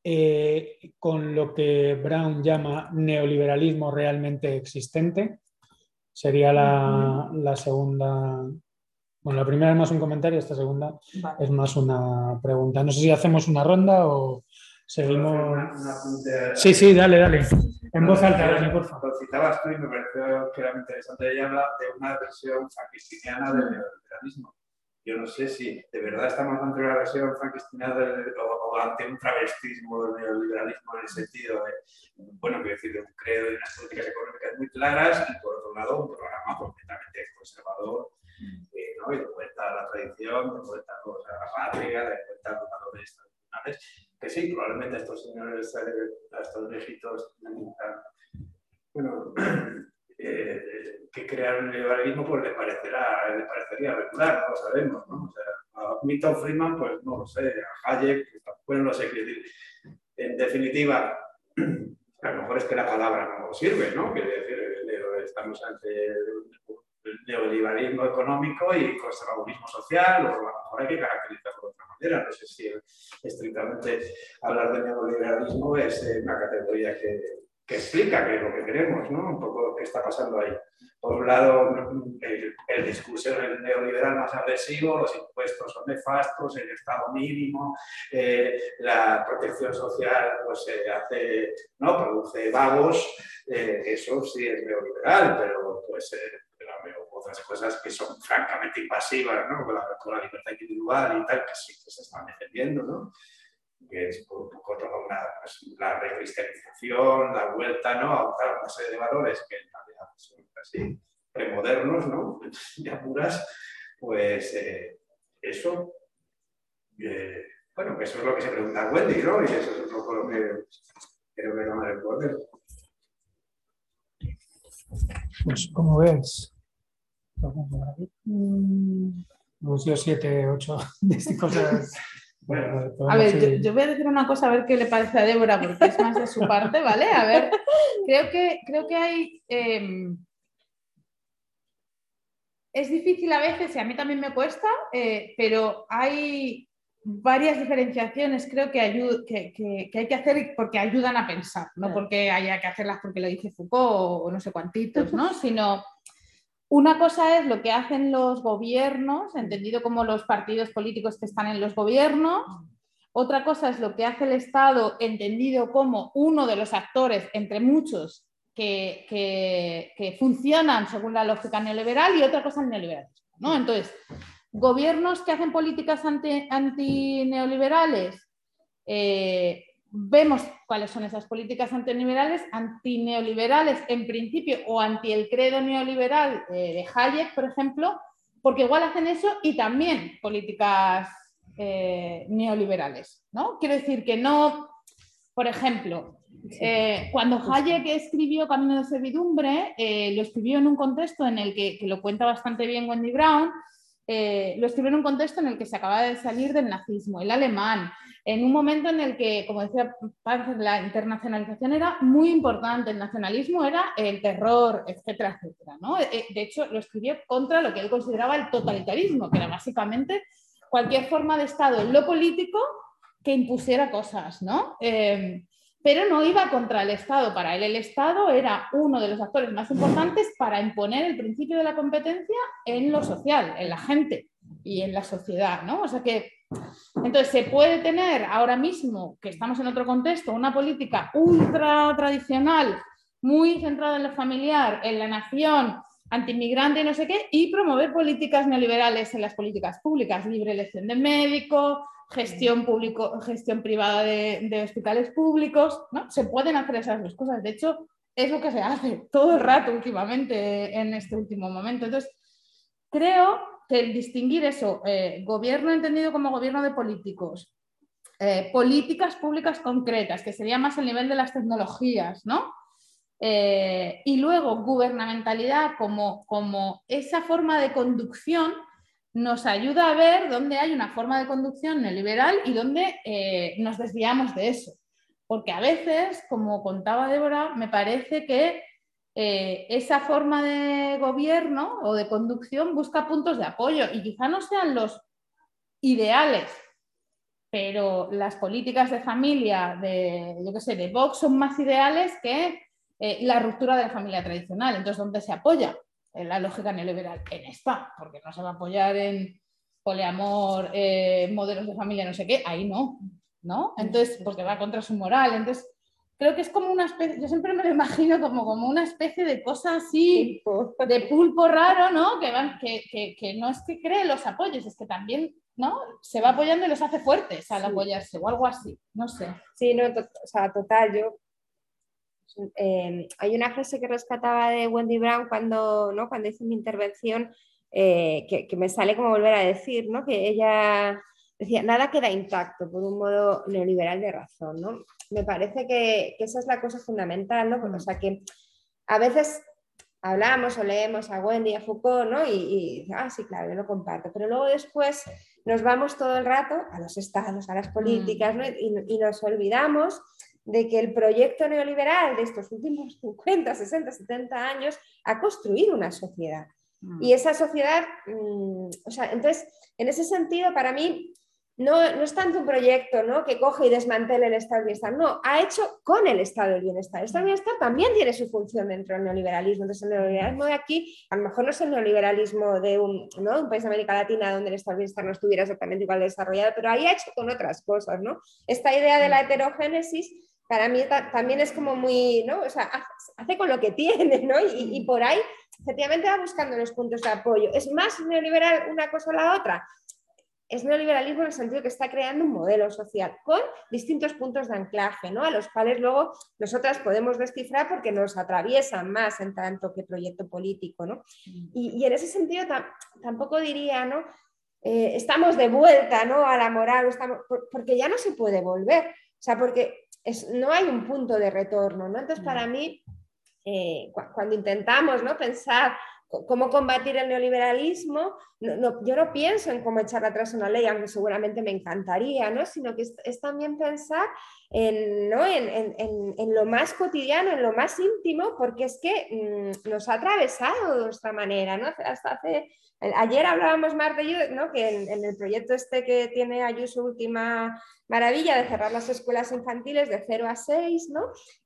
eh, con lo que Brown llama neoliberalismo realmente existente? Sería la, la, segunda. Bueno, la primera es más un comentario, esta segunda vale. es más una pregunta. No sé si hacemos una ronda o seguimos. Una, una sí, sí, dale, dale. En voz alta, Dani, por favor. Lo citabas tú y me pareció que era interesante. Ella habla de una versión franquistiniana del neoliberalismo. Yo no sé si de verdad estamos ante una versión franquistina del, o, o, ante un travestismo del neoliberalismo en el sentido de, bueno, quiero decir, de un credo y unas políticas económicas muy claras y por otro lado un programa completamente conservador eh, ¿no? y de vuelta a la tradición, de vuelta a la patria, de vuelta a los valores que sí, probablemente estos señores, estos viejitos, bueno, (clears throat) eh, que crearon el liberalismo, pues les, parecerá, les parecería regular, no lo sabemos, ¿no? O sea, a Milton Friedman, pues no lo sé, a Hayek, pues, bueno, no sé qué decir. En definitiva, (clears throat) a lo mejor es que la palabra no sirve, ¿no? Quiere decir, estamos ante el neoliberalismo económico y conservadurismo social, o a lo mejor hay que caracterizarlo de otra manera. No sé si estrictamente hablar de neoliberalismo es una categoría que, que explica qué es lo que queremos, ¿no? Un poco qué está pasando ahí. Por un lado, el, discurso del neoliberal más agresivo, los impuestos son nefastos, el Estado mínimo, eh, la protección social pues, se hace, ¿no? produce vagos, eh, eso sí es neoliberal, pero pues eh, otras cosas que son francamente invasivas, ¿no? Con la, libertad individual y tal, que sí que se están defendiendo, ¿no? que es un poco toda pues, la recristianización, la vuelta ¿no? a una serie de valores que en realidad son así premodernos, ¿no? (laughs) ya puras, pues eh, eso, eh, bueno, eso es lo que se pregunta Wendy, ¿no? Y eso es un poco lo que creo que no me poder. Pues como ves, museo 7, 8 de cosas a ver, yo, voy a decir una cosa a ver qué le parece a Débora, porque es más de su parte, ¿vale? A ver, creo que, creo que hay... Em, es difícil a veces y a mí también me cuesta, eh, pero hay varias diferenciaciones creo que, que, hay que hacer porque ayudan a pensar, no porque haya que hacerlas porque lo dice Foucault o no sé cuántitos, ¿no? (laughs) Sino una cosa es lo que hacen los gobiernos, entendido como los partidos políticos que están en los gobiernos. Otra cosa es lo que hace el Estado, entendido como uno de los actores, entre muchos, que, funcionan según la lógica neoliberal, y otra cosa el neoliberalismo. Entonces, gobiernos que hacen políticas antineoliberales eh, vemos cuáles son esas políticas antineoliberales, antineoliberales en principio o anti el credo neoliberal eh, de Hayek, por ejemplo, porque igual hacen eso y también políticas eh, neoliberales. ¿no? Quiero decir que no, por ejemplo, eh, cuando Hayek escribió Camino de Servidumbre, lo escribió en un contexto en el que, que lo cuenta bastante bien Wendy Brown, lo escribió en un contexto en el que se acaba de salir del nazismo, el alemán, en un momento en el que, como decía la internacionalización era muy importante, el nacionalismo era el terror, etcétera, etcétera. ¿no? Eh, de hecho, lo escribió contra lo que él consideraba el totalitarismo, que era básicamente cualquier forma de Estado lo político que impusiera cosas, ¿no? Em, pero no iba contra el Estado. Para él el Estado era uno de los actores más importantes para imponer el principio de la competencia en lo social, en la gente y en la sociedad, ¿no? O sea que entonces, se puede tener ahora mismo, que estamos en otro contexto, una política ultra tradicional, muy centrada en lo familiar, en la nación, antiinmigrante y no sé qué, y promover políticas neoliberales en las políticas públicas, libre elección de médico, gestión, público, gestión privada de, de hospitales públicos, ¿no? Se pueden hacer esas dos cosas. De hecho, es lo que se hace todo el rato últimamente en este último momento. Entonces, creo que el distinguir eso, eh, gobierno entendido como gobierno de políticos, eh, políticas públicas concretas, que sería más el nivel de las tecnologías, ¿no? Eh, y luego gubernamentalidad como, como esa forma de conducción nos ayuda a ver dónde hay una forma de conducción neoliberal y dónde nos desviamos de eso. Porque a veces, como contaba Débora, me parece que eh, esa forma de gobierno o de conducción busca puntos de apoyo y quizá no sean los ideales, pero las políticas de familia de, yo qué sé, de Vox son más ideales que eh, la ruptura de la familia tradicional. Entonces, ¿dónde se apoya? En la lógica neoliberal, en esta, porque no se va a apoyar en poliamor, eh, modelos de familia, no sé qué, ahí no, ¿no? Entonces, porque va contra su moral. Entonces, creo que es como una especie, yo siempre me lo (laughs) imagino como, como una especie de cosa así, de pulpo raro, ¿no? Que, van, que, que, que, no es que cree los apoyos, es que también, ¿no? Se va apoyando y los hace fuertes al apoyarse o algo así, no sé. Sí, no, o sea, total, yo... Eh, hay una frase que rescataba de Wendy Brown cuando, ¿no? cuando hice mi intervención, eh, que, que, me sale como volver a decir, ¿no? Que ella decía, nada queda intacto por un modo neoliberal de razón, ¿no? Me parece que, esa es la cosa fundamental, ¿no? o sea, que a veces hablamos o leemos a Wendy y a Foucault, ¿no? Y, y, ah, sí, claro, yo lo comparto, pero luego después nos vamos todo el rato a los estados, a las políticas, ¿no? y, nos olvidamos de que el proyecto neoliberal de estos últimos 50, 60, 70 años ha construido una sociedad. Mm. Y esa sociedad, mm, o sea, entonces, en ese sentido, para mí, no, es tanto un proyecto ¿no? que coge y desmantele el estado del bienestar, no, ha hecho con el estado del bienestar. El estado del bienestar también tiene su función dentro del neoliberalismo. Entonces, el neoliberalismo de aquí, a lo mejor no es el neoliberalismo de un, un país de América Latina donde el estado del bienestar no estuviera exactamente igual desarrollado, pero ahí ha hecho con otras cosas. ¿no? Esta idea de la heterogénesis para mí también es como muy, ¿no? O sea, hace, con lo que tiene, ¿no? Y, y, por ahí, efectivamente, va buscando los puntos de apoyo. ¿Es más neoliberal una cosa o la otra? Es neoliberalismo en el sentido que está creando un modelo social con distintos puntos de anclaje, ¿no? a los cuales luego nosotras podemos descifrar porque nos atraviesan más en tanto que proyecto político. ¿no? Y, en ese sentido tampoco diría, ¿no? Eh, estamos de vuelta ¿no? a la moral, estamos, porque ya no se puede volver, o sea, porque no hay un punto de retorno. ¿no? Entonces, para mí, eh, cuando intentamos ¿no? pensar cómo combatir el neoliberalismo, yo no pienso en cómo echar atrás una ley, aunque seguramente me encantaría, ¿no? sino que es, también pensar en, lo más cotidiano, en lo más íntimo, porque es que mm, nos ha atravesado de nuestra manera. ¿no? Hasta hace, ayer hablábamos más de ello, ¿no? que en, el proyecto este que tiene Ayuso última maravilla de cerrar las escuelas infantiles de 0 a 6, ¿no?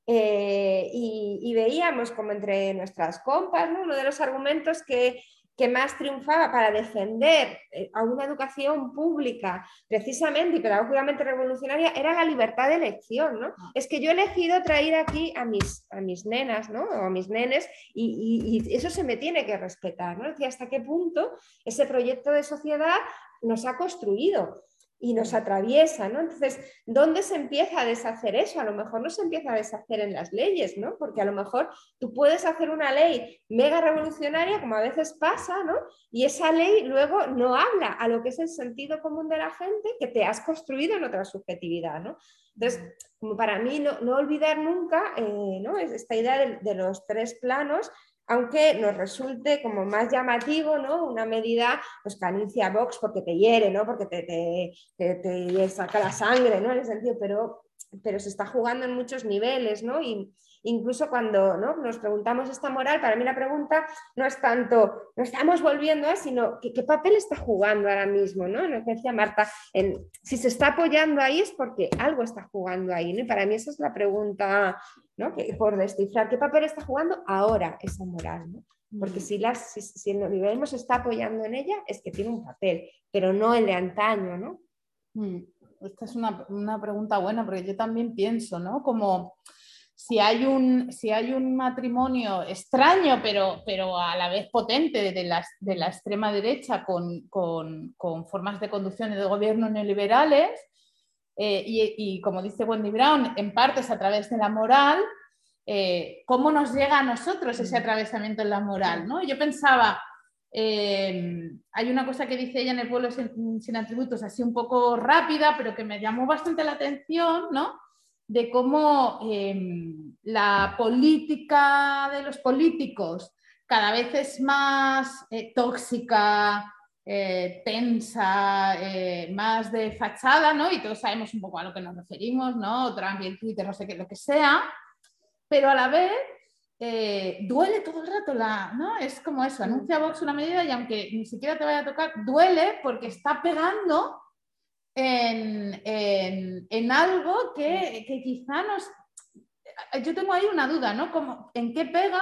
Eh, y, veíamos como entre nuestras compas, ¿no? uno de los argumentos que, que más triunfaba para defender eh, a una educación pública precisamente y pedagógicamente revolucionaria era la libertad de elección. ¿no? Ah. Es que yo he elegido traer aquí a mis, a mis nenas ¿no? o a mis nenes y, y, eso se me tiene que respetar. ¿no? Decía, hasta qué punto ese proyecto de sociedad nos ha construido y nos atraviesa, ¿no? Entonces, ¿dónde se empieza a deshacer eso? A lo mejor no se empieza a deshacer en las leyes, ¿no? Porque a lo mejor tú puedes hacer una ley mega revolucionaria, como a veces pasa, ¿no? Y esa ley luego no habla a lo que es el sentido común de la gente que te has construido en otra subjetividad, ¿no? Entonces, como para mí no, no olvidar nunca, eh, ¿no? Esta idea de, de los tres planos aunque nos resulte como más llamativo, ¿no? Una medida, pues que anuncia Vox porque te hiere, ¿no? Porque te, te, saca la sangre, ¿no? En ese sentido, pero, pero se está jugando en muchos niveles, ¿no? Y, incluso cuando ¿no? nos preguntamos esta moral, para mí la pregunta no es tanto, no estamos volviendo a, sino ¿qué, qué papel está jugando ahora mismo, ¿no? Lo que decía Marta, en, si se está apoyando ahí es porque algo está jugando ahí, ¿no? Y para mí esa es la pregunta por descifrar qué papel está jugando ahora esa moral. Porque mm. si, las, si, el nivel se está apoyando en ella, es que tiene un papel, pero no el de antaño. ¿no? Mm. Esta es una, pregunta buena, porque yo también pienso, ¿no? Como si hay un, si hay un matrimonio extraño, pero, pero a la vez potente de la, de la extrema derecha con, con, formas de conducción y de gobierno neoliberales, eh, y, como dice Wendy Brown, en parte es a través de la moral, eh, ¿cómo nos llega a nosotros ese mm. atravesamiento en la moral? ¿no? Yo pensaba, eh, hay una cosa que dice ella en el pueblo sin, atributos, así un poco rápida, pero que me llamó bastante la atención, ¿no? De cómo la política de los políticos cada vez es más tóxica, eh, tensa, eh, más de fachada, ¿no? Y todos sabemos un poco a lo que nos referimos, ¿no? Trump Twitter, no sé qué, lo que sea, pero a la vez eh, duele todo el rato, la, ¿no? Es como eso, anuncia Vox una medida y aunque ni siquiera te vaya a tocar, duele porque está pegando en, en, algo que, que, quizá nos... Yo tengo ahí una duda, ¿no? Como, ¿En qué pega?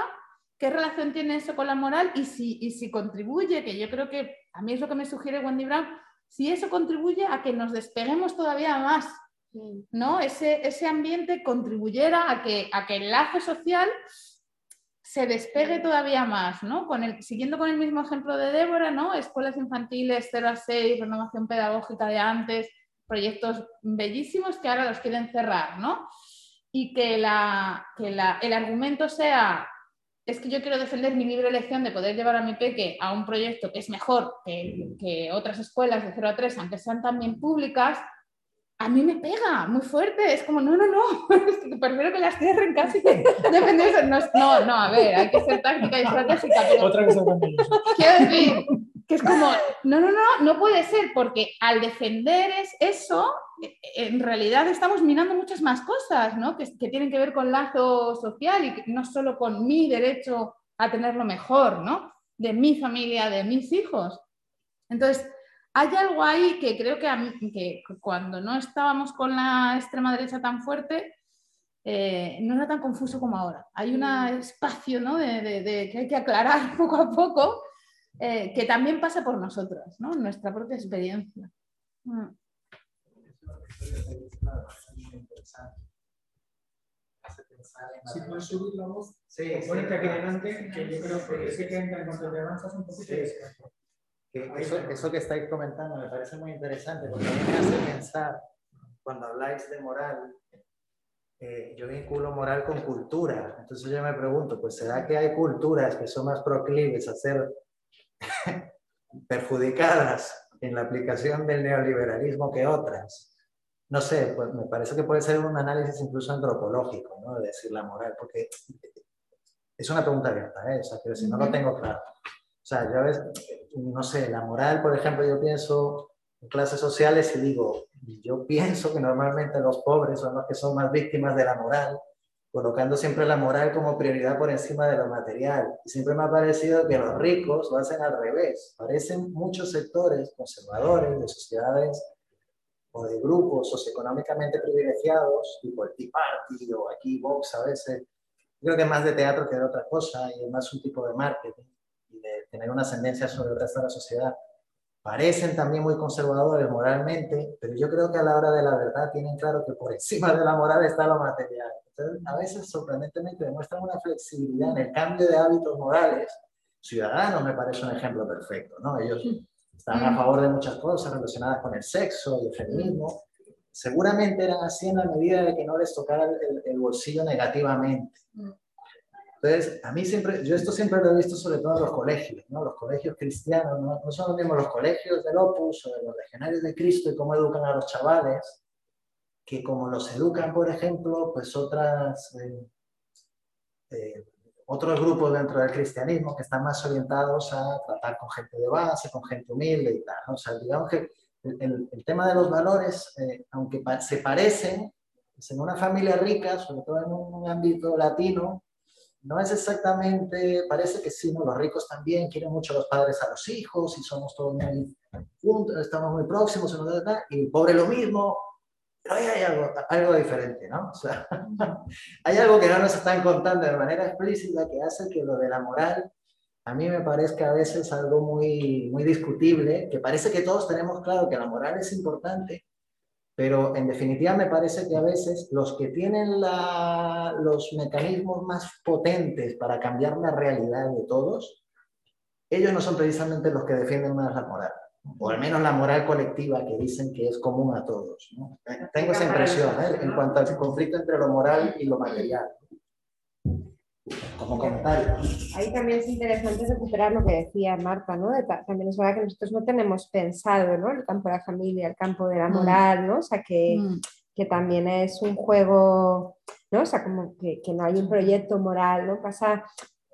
¿Qué relación tiene eso con la moral? Y si, y si contribuye, que yo creo que a mí es lo que me sugiere Wendy Brown, si eso contribuye a que nos despeguemos todavía más, ¿no? Ese, ese ambiente contribuyera a que, a que el lazo social se despegue todavía más, ¿no? Con el, siguiendo con el mismo ejemplo de Débora, ¿no? Escuelas infantiles 0 a 6, renovación pedagógica de antes, proyectos bellísimos que ahora los quieren cerrar, ¿no? Y que, la, que la, el argumento sea es que yo quiero defender mi libre elección de poder llevar a mi peque a un proyecto que es mejor que, que otras escuelas de 0 a 3, aunque sean también públicas, a mí me pega muy fuerte. Es como, no, no, no, (laughs) es que prefiero que las cierren casi que defender eso. No, no, no, a ver, hay que ser táctica y estratégica. Pero Otra cosa también. (laughs) quiero decir que es como, no, no, no, no puede ser, porque al defender es eso, en realidad estamos minando muchas más cosas, ¿no? Que, que tienen que ver con lazo social y que no solo con mi derecho a tenerlo mejor, ¿no? De mi familia, de mis hijos. Entonces, hay algo ahí que creo que, a mí- que cuando no estábamos con la extrema derecha tan fuerte, eh, no era tan confuso como ahora. Hay un espacio ¿no? de, de- de que hay que aclarar (laughs) poco a poco, eh, que también pasa por nosotras, ¿no? nuestra propia experiencia. Mm. Si puedes subir la voz, Sí, sí, ponerte aquí claro. delante, que yo creo que sí que entra en cuanto te avanzas un poquito. Que eso, eso que estáis comentando me parece muy interesante porque a mí me hace pensar, cuando habláis de moral, eh, yo vinculo moral con cultura. Entonces yo me pregunto, pues ¿será que hay culturas que son más proclives a ser (laughs) perjudicadas en la aplicación del neoliberalismo que otras? No sé, pues me parece que puede ser un análisis incluso antropológico, ¿no? De decir la moral, porque es una pregunta abierta, ¿eh? O sea, quiero decir, no lo tengo claro. O sea, ya ves, no sé, la moral, por ejemplo, yo pienso en clases sociales y digo, yo pienso que normalmente los pobres son los que son más víctimas de la moral, colocando siempre la moral como prioridad por encima de lo material. Y siempre me ha parecido que los ricos lo hacen al revés. Parecen muchos sectores conservadores de sociedades o de grupos socioeconómicamente privilegiados, tipo el Tea Party o aquí Vox a veces, creo que es más de teatro que de otra cosa y es más un tipo de marketing tener una ascendencia sobre el resto de la sociedad. Parecen también muy conservadores moralmente, pero yo creo que a la hora de la verdad tienen claro que por encima de la moral está lo material. Entonces, a veces sorprendentemente demuestran una flexibilidad en el cambio de hábitos morales. Ciudadanos me parece un ejemplo perfecto, ¿no? Ellos están a favor de muchas cosas relacionadas con el sexo y el feminismo. Seguramente eran así en la medida de que no les tocara el, el bolsillo negativamente. Entonces, a mí siempre, yo esto siempre lo he visto sobre todo en los colegios, ¿no? Los colegios cristianos, ¿no? No son los mismos los colegios del Opus o de los legionarios de Cristo y cómo educan a los chavales, que como los educan, por ejemplo, pues otras, eh, eh, otros grupos dentro del cristianismo que están más orientados a tratar con gente de base, con gente humilde y tal, ¿no? O sea, digamos que el, el- tema de los valores, eh, aunque pa- se parecen, pues en una familia rica, sobre todo en un ámbito latino, no es exactamente, parece que sí, los ricos también quieren mucho a los padres a los hijos y somos todos muy juntos, estamos muy próximos, y el pobre lo mismo, pero ahí hay algo, algo diferente, ¿no? O sea, (laughs) hay algo que no nos están contando de manera explícita que hace que lo de la moral a mí me parezca a veces algo muy, muy discutible, que parece que todos tenemos claro que la moral es importante, pero en definitiva me parece que a veces los que tienen la- los mecanismos más potentes para cambiar la realidad de todos, ellos no son precisamente los que defienden más la moral, o al menos la moral colectiva que dicen que es común a todos. ¿no? Tengo esa impresión ¿eh? en cuanto al conflicto entre lo moral y lo material. Como comentario. Ahí también es interesante recuperar lo que decía Marta, ¿no? De ta- también es verdad que nosotros no tenemos pensado, ¿no? El campo de la familia, el campo de la Mm. moral, ¿no? O sea, que, Mm. que también es un juego, ¿no? O sea, como que, que no hay un proyecto moral, ¿no? Pasa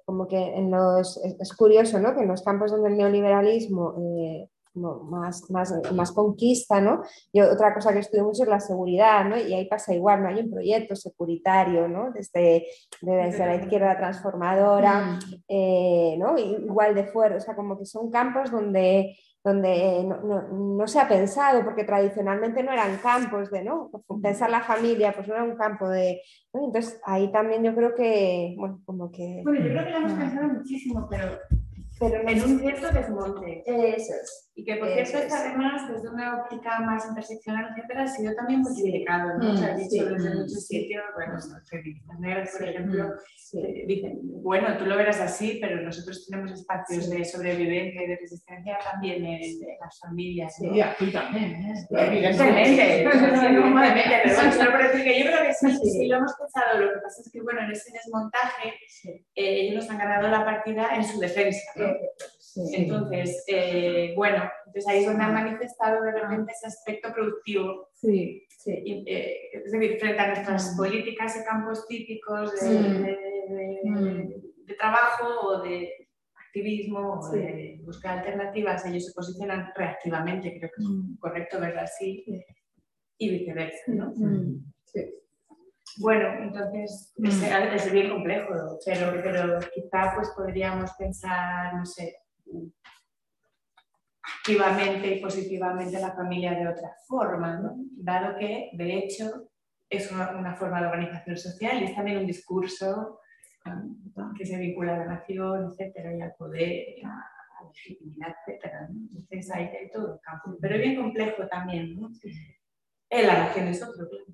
como que en los, es, es curioso, ¿no? Que en los campos donde el neoliberalismo eh, como más, más, más conquista, ¿no? Y otra cosa que estudio mucho es la seguridad, ¿no? Y ahí pasa igual, no hay un proyecto securitario, ¿no? Desde, desde la izquierda transformadora, Mm. eh, ¿no? igual de fuera, o sea, como que son campos donde, donde no, no- no se ha pensado, porque tradicionalmente no eran campos de, ¿no? Pensar la familia, pues no era un campo de, ¿no? Entonces ahí también yo creo que, bueno, como que... Bueno, yo creo que lo hemos pensado muchísimo, pero pero en un cierto desmonte. Eso es. Y que por cierto Eso es es. además desde una óptica más interseccional, etcétera, ha sido también muy criticado, ¿no? Mm, Se ha dicho sí, desde mm, muchos sí. sitios, bueno, feministas negras, por Sí, ejemplo, Sí. eh, dicen, bueno, tú lo verás así, pero nosotros tenemos espacios de sobrevivencia y de resistencia también en, las familias. ¿no? Sí. aquí también, ¿eh? Evidentemente, Sí, evidentemente, pero bueno, solo por decir que yo creo que sí, Sí. sí lo hemos pensado, lo que pasa es que bueno, en ese desmontaje eh, ellos nos han ganado la partida en su defensa, ¿no? Sí. Entonces, eh, bueno, entonces ahí es donde han manifestado de repente ese aspecto productivo, Sí, Sí. y, eh, es decir, frente a nuestras Mm. políticas y campos típicos de, Mm. de- de- de trabajo o de activismo o Sí. de buscar alternativas, ellos se posicionan reactivamente, creo que es Mm. correcto verlo así, y viceversa, ¿no? Mm. Bueno, entonces Mm. es, es bien complejo, pero, pero quizá pues podríamos pensar, no sé, activamente y positivamente la familia de otra forma, ¿no? dado que de hecho es una, una forma de organización social y es también un discurso um, que se vincula a la nación, etcétera, y al poder, y a, a la legitimidad, etcétera. ¿no? Entonces hay, hay todo un campo, pero es bien complejo también. ¿no? En la nación es otro, claro.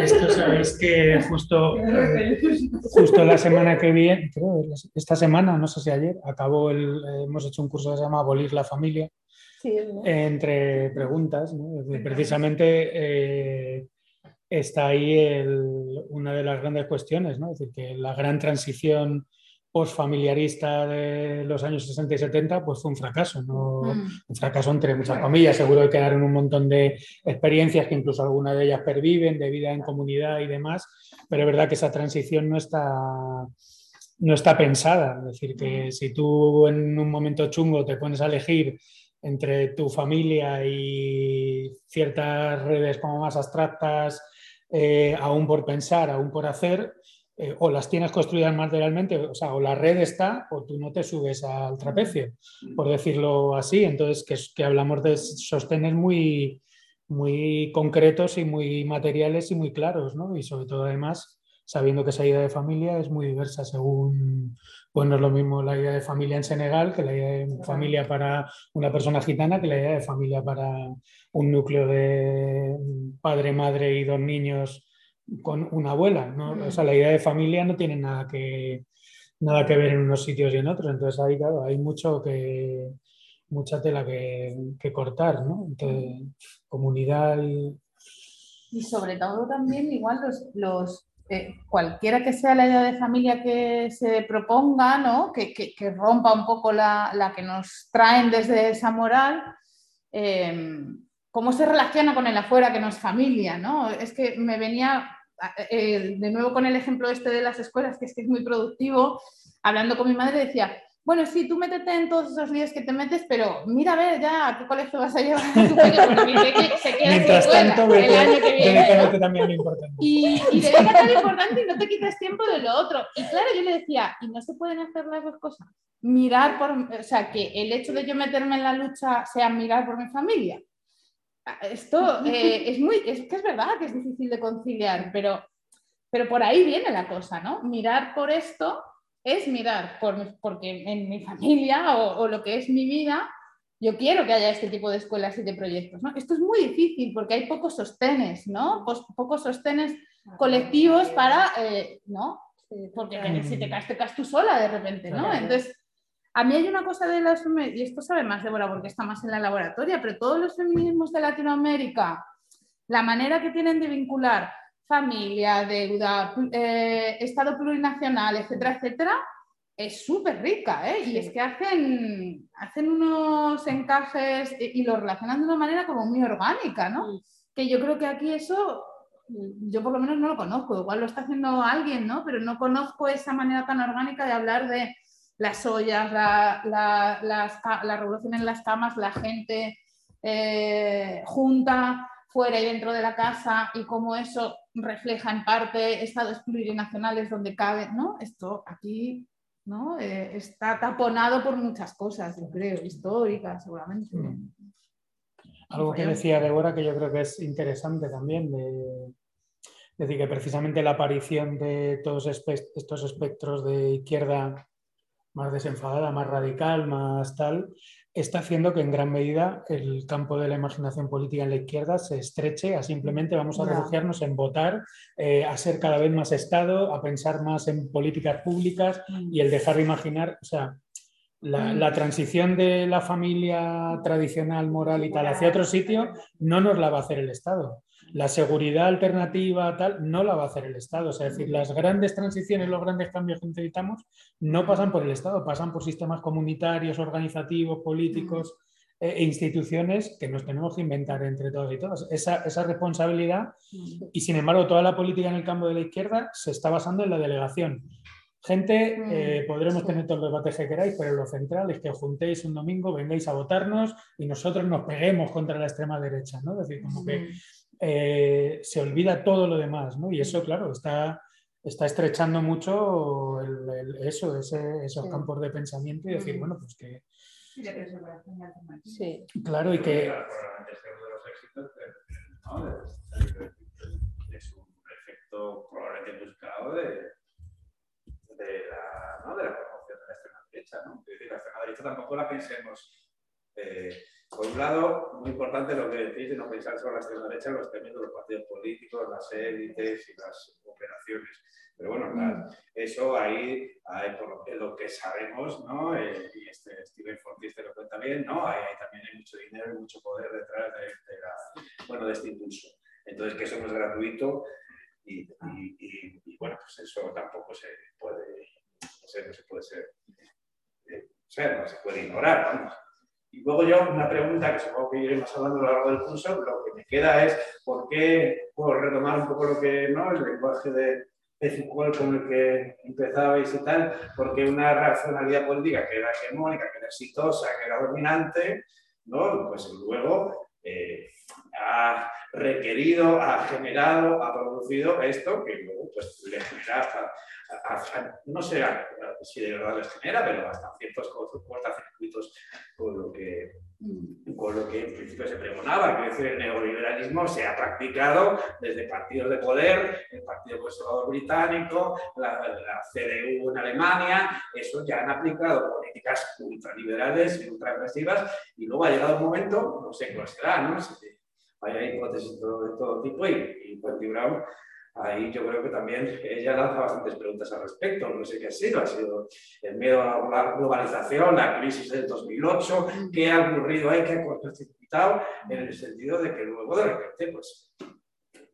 Esto sabéis que justo, eh, justo la semana que viene, creo, esta semana, no sé si ayer, acabó el, eh, hemos hecho un curso que se llama Abolir la familia, Sí, verdad. entre preguntas, ¿no? Precisamente eh, está ahí el- una de las grandes cuestiones, ¿no? Es decir, que la gran transición postfamiliarista de los años 60 y 70 pues fue un fracaso, ¿no? Mm. un fracaso entre muchas comillas, seguro que quedaron un montón de experiencias que incluso algunas de ellas perviven, de vida en comunidad y demás, pero es verdad que esa transición no está, no está pensada. Es decir, que si tú en un momento chungo te pones a elegir entre tu familia y ciertas redes como más abstractas, eh, aún por pensar, aún por hacer, eh, o las tienes construidas materialmente, o sea, o la red está, o tú no te subes al trapecio, por decirlo así. Entonces, que, hablamos de sostenes muy, muy concretos y muy materiales y muy claros, ¿no? Y sobre todo, además, sabiendo que esa idea de familia es muy diversa según, pues no es lo mismo la idea de familia en Senegal que la idea de familia para una persona gitana que la idea de familia para un núcleo de padre, madre y dos niños con una abuela. ¿no? O sea, la idea de familia no tiene nada que, nada que ver en unos sitios y en otros. Entonces ahí, claro, hay mucho que, mucha tela que, que cortar, ¿no? Entre comunidad y... Y sobre todo también igual los, los eh, cualquiera que sea la idea de familia que se proponga, ¿no? que, que- que rompa un poco la, la que nos traen desde esa moral, eh, cómo se relaciona con el afuera que no es familia. ¿no? Es que me venía eh, de nuevo con el ejemplo este de las escuelas, que es que es muy productivo, hablando con mi madre decía, bueno, sí, tú métete en todos esos días que te metes, pero mira a ver ya a qué colegio vas a llevar a tu peque, porque mi peque se queda en Mientras escuela tanto, el año que viene. ¿no? dedícate también lo importante. Y, y dedícate a lo importante y no te quites tiempo de lo otro. Y claro, yo le decía, ¿y no se pueden hacer las dos cosas? Mirar por, o sea, que el hecho de yo meterme en la lucha sea mirar por mi familia. Esto eh, es muy, es que es verdad que es difícil de conciliar, pero, pero por ahí viene la cosa, ¿no? Mirar por esto es mirar por, porque en mi familia o, o lo que es mi vida, yo quiero que haya este tipo de escuelas y de proyectos, ¿no? Esto es muy difícil porque hay pocos sostenes, ¿no? Pos- pocos sostenes colectivos para, eh, ¿no? Porque si te caes, te caes tú sola de repente, ¿no? Entonces, a mí hay una cosa de las y esto sabe más Débora porque está más en la laboratoria, pero todos los feminismos de Latinoamérica, la manera que tienen de vincular familia, deuda, eh, Estado plurinacional, etcétera, etcétera, es súper rica, ¿eh? Y es que hacen, hacen unos encajes y, y lo relacionan de una manera como muy orgánica, ¿no? Que yo creo que aquí eso, yo por lo menos no lo conozco, igual lo está haciendo alguien, ¿no? Pero no conozco esa manera tan orgánica de hablar de las ollas, la, la- las la revolución en las camas, la gente eh, junta fuera y dentro de la casa y cómo eso refleja en parte estados plurinacionales donde cabe, ¿no? Esto aquí ¿no? Eh, está taponado por muchas cosas, yo creo, históricas seguramente. Mm. Algo que decía Débora que yo creo que es interesante también de, Es decir, que precisamente la aparición de todos estos espectros de izquierda más desenfadada, más radical, más tal, está haciendo que en gran medida el campo de la imaginación política en la izquierda se estreche a simplemente vamos a refugiarnos en votar, eh, a ser cada vez más Estado, a pensar más en políticas públicas mm. y el dejar de imaginar, o sea, la, mm. la, transición de la familia tradicional, moral y tal hacia otro sitio no nos la va a hacer el Estado. La seguridad alternativa, tal, no la va a hacer el Estado. es decir, las grandes transiciones, los grandes cambios que necesitamos no pasan por el Estado, pasan por sistemas comunitarios, organizativos, políticos e instituciones que nos tenemos que inventar entre todos y todas. Esa, esa, responsabilidad, y sin embargo, toda la política en el campo de la izquierda se está basando en la delegación. Gente, eh, podremos tener todos los debates que queráis, pero lo central es que os juntéis un domingo, vengáis a votarnos y nosotros nos peguemos contra la extrema derecha, ¿no? Es decir, como que eh, se olvida todo lo demás, ¿no? Y eso, claro, está, está estrechando mucho eso, esos campos de pensamiento y decir, bueno, pues que... Sí. Claro, y que... Es un efecto probablemente buscado de, de, la, ¿no? de la promoción de la extrema derecha. ¿no? Es decir, la extrema derecha tampoco la pensemos eh, por un lado, muy importante lo que decís de no pensar sobre la extrema derecha en los términos de los partidos políticos, las élites y las operaciones. Pero bueno, mm. eso ahí, por lo que, sabemos, ¿no? Eh, y este Steven Fortis te lo cuenta bien, ¿no? Ahí, también hay mucho dinero y mucho poder detrás de, bueno, de este impulso. Entonces, que eso no es gratuito y, bueno, pues eso tampoco se puede, no, sé, no se puede ser, eh, no se puede ignorar, vamos. Y luego yo, una pregunta que supongo que iremos hablando a lo largo del curso, lo que me queda es por qué, puedo retomar un poco lo que, ¿no? El lenguaje de, de Foucault con el que empezabais y tal, porque una racionalidad política que era hegemónica, que era exitosa, que era dominante, ¿no? Pues luego eh, ha requerido, ha generado, ha producido esto que luego pues, le genera hasta, no sé si de verdad les genera, pero hasta ciertos con lo que con lo que en principio se pregonaba, que decir, el neoliberalismo se ha practicado desde partidos de poder, el Partido Conservador Británico, la, CDU en Alemania, eso ya han aplicado políticas ultraliberales y ultraagresivas, y luego ha llegado un momento, no sé cuál será, ¿no? hay hipótesis de todo, tipo y, y Brown ahí yo creo que también ella lanza bastantes preguntas al respecto. No sé qué ha sido, ha sido el miedo a la globalización, la crisis del 2008, qué ha ocurrido ahí, qué ha cortocircuitado, en el sentido de que luego de repente, pues,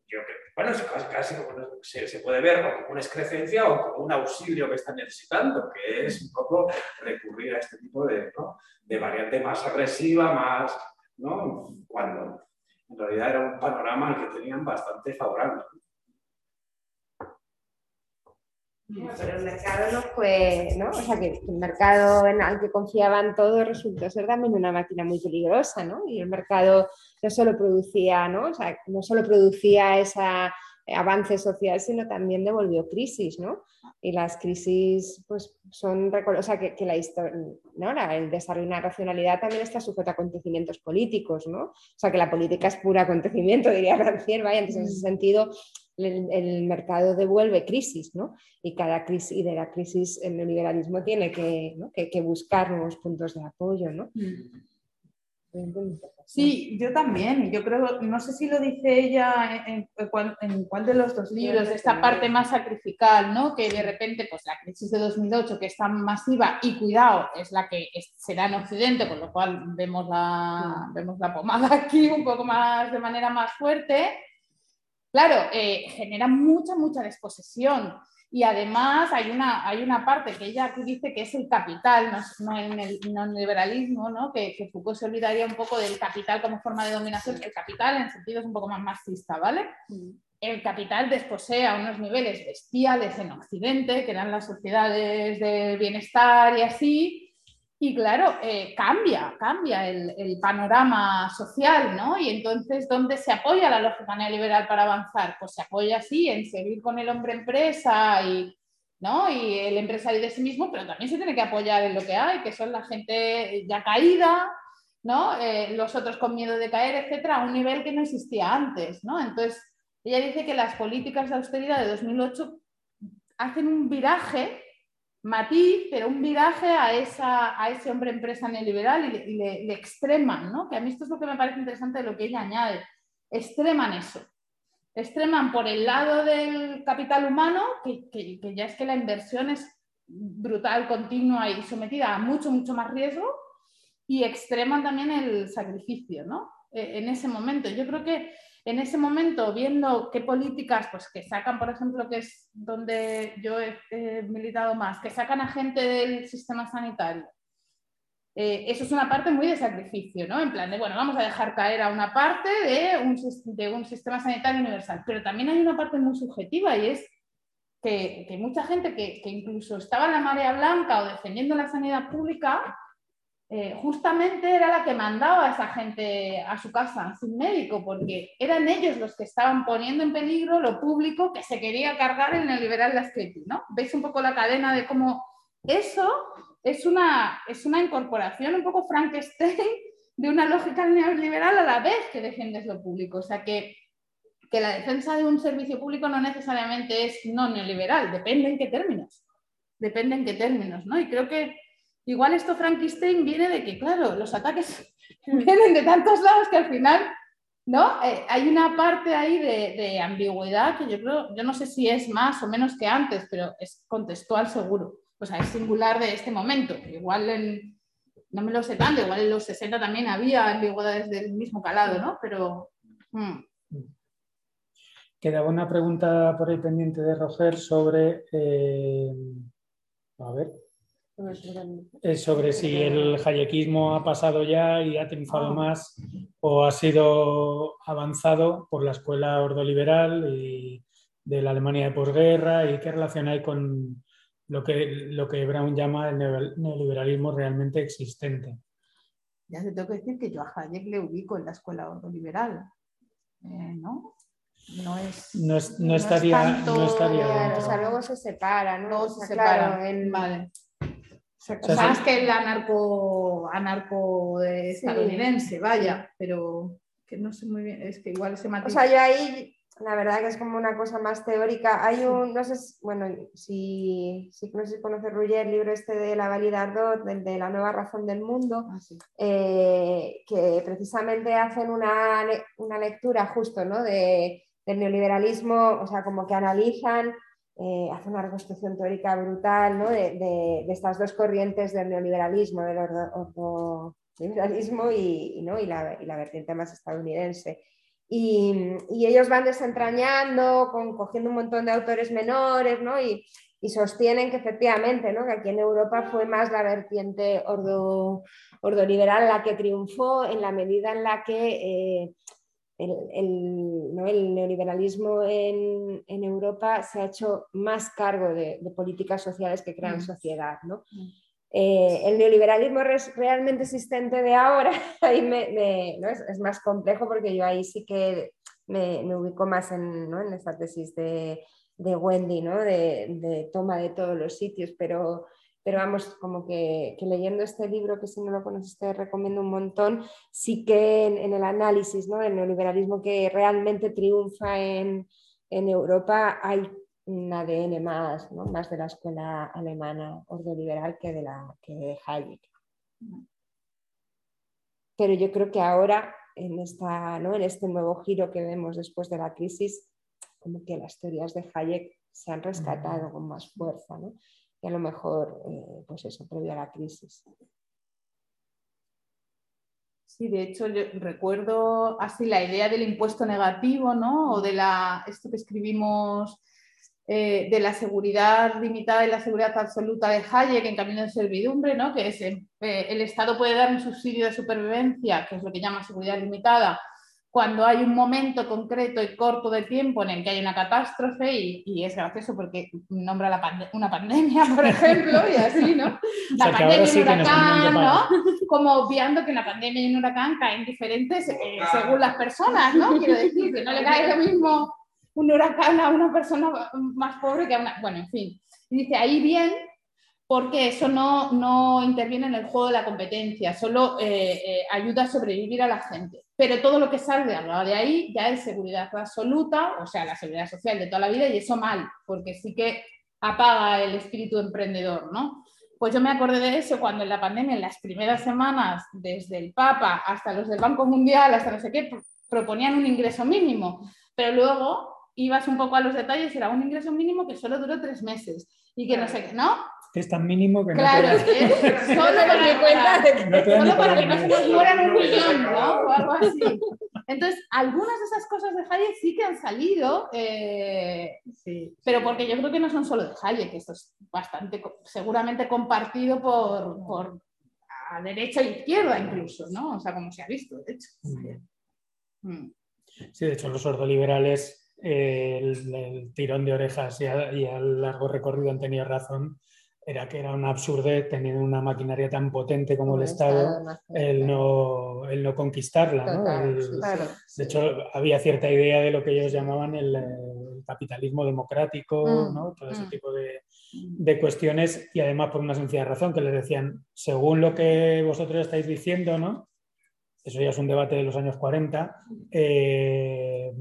yo creo bueno, casi como se, se, puede ver como una excrecencia o como un auxilio que están necesitando, que es un poco recurrir a este tipo de, ¿no? de variante más agresiva, más, ¿no? Cuando en realidad era un panorama que tenían bastante favorable. Pero el mercado no fue, ¿no? O sea, que el mercado en el que confiaban todos resultó ser también una máquina muy peligrosa, ¿no? Y el mercado no solo producía, ¿no? O sea, no solo producía ese avance social, sino también devolvió crisis, ¿no? Y las crisis, pues, son, o sea, que, la historia, ¿no? el desarrollo de una racionalidad también está sujeto a acontecimientos políticos, ¿no? O sea, que la política es puro acontecimiento, (laughs) diría Rancière, vaya, entonces en ese sentido el, mercado devuelve crisis, ¿no? Y cada crisis, y de la crisis el neoliberalismo tiene que, que, buscar nuevos puntos de apoyo, ¿no? Sí, yo también. Yo creo, no sé si lo dice ella en, cuál, de los dos libros, esta parte más sacrificial, ¿no? Que de repente, pues la crisis de 2008, que es tan masiva y cuidado, es la que será en Occidente, con lo cual vemos la, vemos la pomada (laughs) aquí un poco más de manera más fuerte Claro, eh, genera mucha, mucha desposesión. Y además hay una, hay una parte que ella aquí dice que es el capital, no, en el neoliberalismo, ¿no? Que, que, Foucault se olvidaría un poco del capital como forma de dominación. El capital en sentido es un poco más marxista, ¿vale? Mm. El capital desposee a unos niveles bestiales en Occidente, que eran las sociedades de bienestar y así, y claro, eh, cambia, cambia el, panorama social, ¿no? Y entonces, ¿dónde se apoya la lógica neoliberal para avanzar? Pues se apoya así en seguir con el hombre empresa y, ¿no? y el empresario de sí mismo, pero también se tiene que apoyar en lo que hay, que son la gente ya caída, ¿no? Eh, los otros con miedo de caer, etcétera, a un nivel que no existía antes, ¿no? Entonces, ella dice que las políticas de austeridad de 2008 hacen un viraje, matiz, pero un viraje a, esa, a ese hombre empresa neoliberal y, le, extreman, ¿no? que a mí esto es lo que me parece interesante de lo que ella añade, extreman eso. Extreman por el lado del capital humano, que, que ya es que la inversión es brutal, continua y sometida a mucho, mucho más riesgo, y extreman también el sacrificio, ¿no? E, en ese momento. Yo creo que en ese momento, viendo qué políticas, pues que sacan, por ejemplo, que es donde yo he, militado más, que sacan a gente del sistema sanitario, eh, eso es una parte muy de sacrificio, ¿no? En plan de, bueno, vamos a dejar caer a una parte de un, sistema sanitario universal, pero también hay una parte muy subjetiva y es que, que mucha gente que, que, incluso estaba en la marea blanca o defendiendo la sanidad pública, eh, justamente era la que mandaba a esa gente a su casa sin médico, porque eran ellos los que estaban poniendo en peligro lo público que se quería cargar en el liberal Lasclepi, ¿no? ¿Veis un poco la cadena de cómo eso es una, es una incorporación un poco Frankenstein de una lógica neoliberal a la vez que defiendes lo público? O sea que, que la defensa de un servicio público no necesariamente es no neoliberal, depende en qué términos. Depende en qué términos, ¿no? Y creo que Igual esto Frankenstein viene de que, claro, los ataques (laughs) vienen de tantos lados que al final, ¿no? Eh, hay una parte ahí de, ambigüedad que yo creo, yo no sé si es más o menos que antes, pero es contextual seguro. O sea, es singular de este momento. Igual en, no me lo sé tanto, igual en los 60 también había ambigüedades del mismo calado, ¿no? Pero... Hmm. Quedaba una pregunta por ahí pendiente de Roger sobre... Eh, a ver, es sobre si el hayekismo ha pasado ya y ha triunfado ah. más o ha sido avanzado por la escuela ordoliberal y de la Alemania de posguerra y qué relación hay con lo que, lo que Brown llama el neoliberalismo realmente existente. Ya te tengo que decir que yo a Hayek le ubico en la escuela ordoliberal, eh, ¿no? No, es, no, estaría, no estaría o sea, luego se separa, ¿no? se separa. Vale más que el anarco, anarco estadounidense, vaya, pero que no sé muy bien, es que igual se matiz... O sea, yo ahí, la verdad que es como una cosa más teórica. Hay un, no sé, bueno, si, si no sé si conoce Ruggier, el libro este de la Valida Ardot, de, de, la nueva razón del mundo, ah, eh, que precisamente hacen una, una lectura justo, ¿no? De, del neoliberalismo, o sea, como que analizan eh, hace una reconstrucción teórica brutal de, estas dos corrientes del neoliberalismo, del ordoliberalismo y, ¿no? y, la, vertiente más estadounidense. Y, ellos van desentrañando, con, cogiendo un montón de autores menores y, sostienen que efectivamente que aquí en Europa fue más la vertiente ordo, ordoliberal la que triunfó en la medida en la que... Eh, el, neoliberalismo en, Europa se ha hecho más cargo de, políticas sociales que crean mm. sociedad. Mm. Eh, el neoliberalismo realmente existente de ahora (laughs) ahí es, más complejo porque yo ahí sí que me, ubico más en, en esta tesis de, Wendy, de, toma de todos los sitios, pero pero vamos, como que, leyendo este libro, que si no lo conoces te recomiendo un montón, sí que en, el análisis ¿no? del neoliberalismo que realmente triunfa en, Europa hay un ADN más, ¿no? más de la escuela alemana ordoliberal que de, la, que de Hayek. Pero yo creo que ahora, en, esta, ¿no? en este nuevo giro que vemos después de la crisis, como que las teorías de Hayek se han rescatado con más fuerza. ¿no? A lo mejor, eh, pues eso, previo a la crisis. Sí, de hecho, yo recuerdo así la idea del impuesto negativo, ¿no? O de la, esto que escribimos eh, de la seguridad limitada y la seguridad absoluta de Hayek en Camino de Servidumbre, ¿no? Que es eh, el Estado puede dar un subsidio de supervivencia, que es lo que llama seguridad limitada, cuando hay un momento concreto y corto de tiempo en el que hay una catástrofe y, es gracioso porque nombra la una pandemia, por (laughs) ejemplo, y así, ¿no? La pandemia y un huracán, ¿no? Como obviando que la pandemia y un huracán caen diferentes eh, según las personas, ¿no? Quiero decir, que no le cae lo mismo un huracán a una persona más pobre que a una... Bueno, en fin. Y dice, ahí bien, porque eso no, no, interviene en el juego de la competencia, solo eh, eh, ayuda a sobrevivir a la gente. Pero todo lo que salga de ahí ya es seguridad absoluta, o sea, la seguridad social de toda la vida, y eso mal, porque sí que apaga el espíritu emprendedor, ¿no? Pues yo me acordé de eso cuando en la pandemia, en las primeras semanas, desde el Papa hasta los del Banco Mundial, hasta no sé qué, proponían un ingreso mínimo, pero luego ibas un poco a los detalles, era un ingreso mínimo que solo duró tres meses y que no sé qué, ¿no? Que es tan mínimo que no Claro, te- es (laughs) solo me cuenta de que, No te solo para para que no se nos mueran un millón, ¿no? O algo así. Entonces, algunas de esas cosas de Hayek sí que han salido, eh, pero porque yo creo que no son solo de Hayek, esto es bastante, seguramente compartido por, por a derecha e izquierda incluso, ¿no? O sea, como se ha visto, de hecho. Mm. Sí, de hecho, los ordoliberales, eh, el, el tirón de orejas y a, y a largo recorrido han tenido razón, era que era una absurdez tener una maquinaria tan potente como el Estado, el no, el no conquistarla. ¿no? Total, El- sí, Claro. de hecho, había cierta idea de lo que ellos llamaban el, eh, capitalismo democrático, Mm, ¿no? todo ese mm. tipo de, de cuestiones, y además por una sencilla razón, que les decían, según lo que vosotros estáis diciendo, ¿no? eso ya es un debate de los años 40, eh,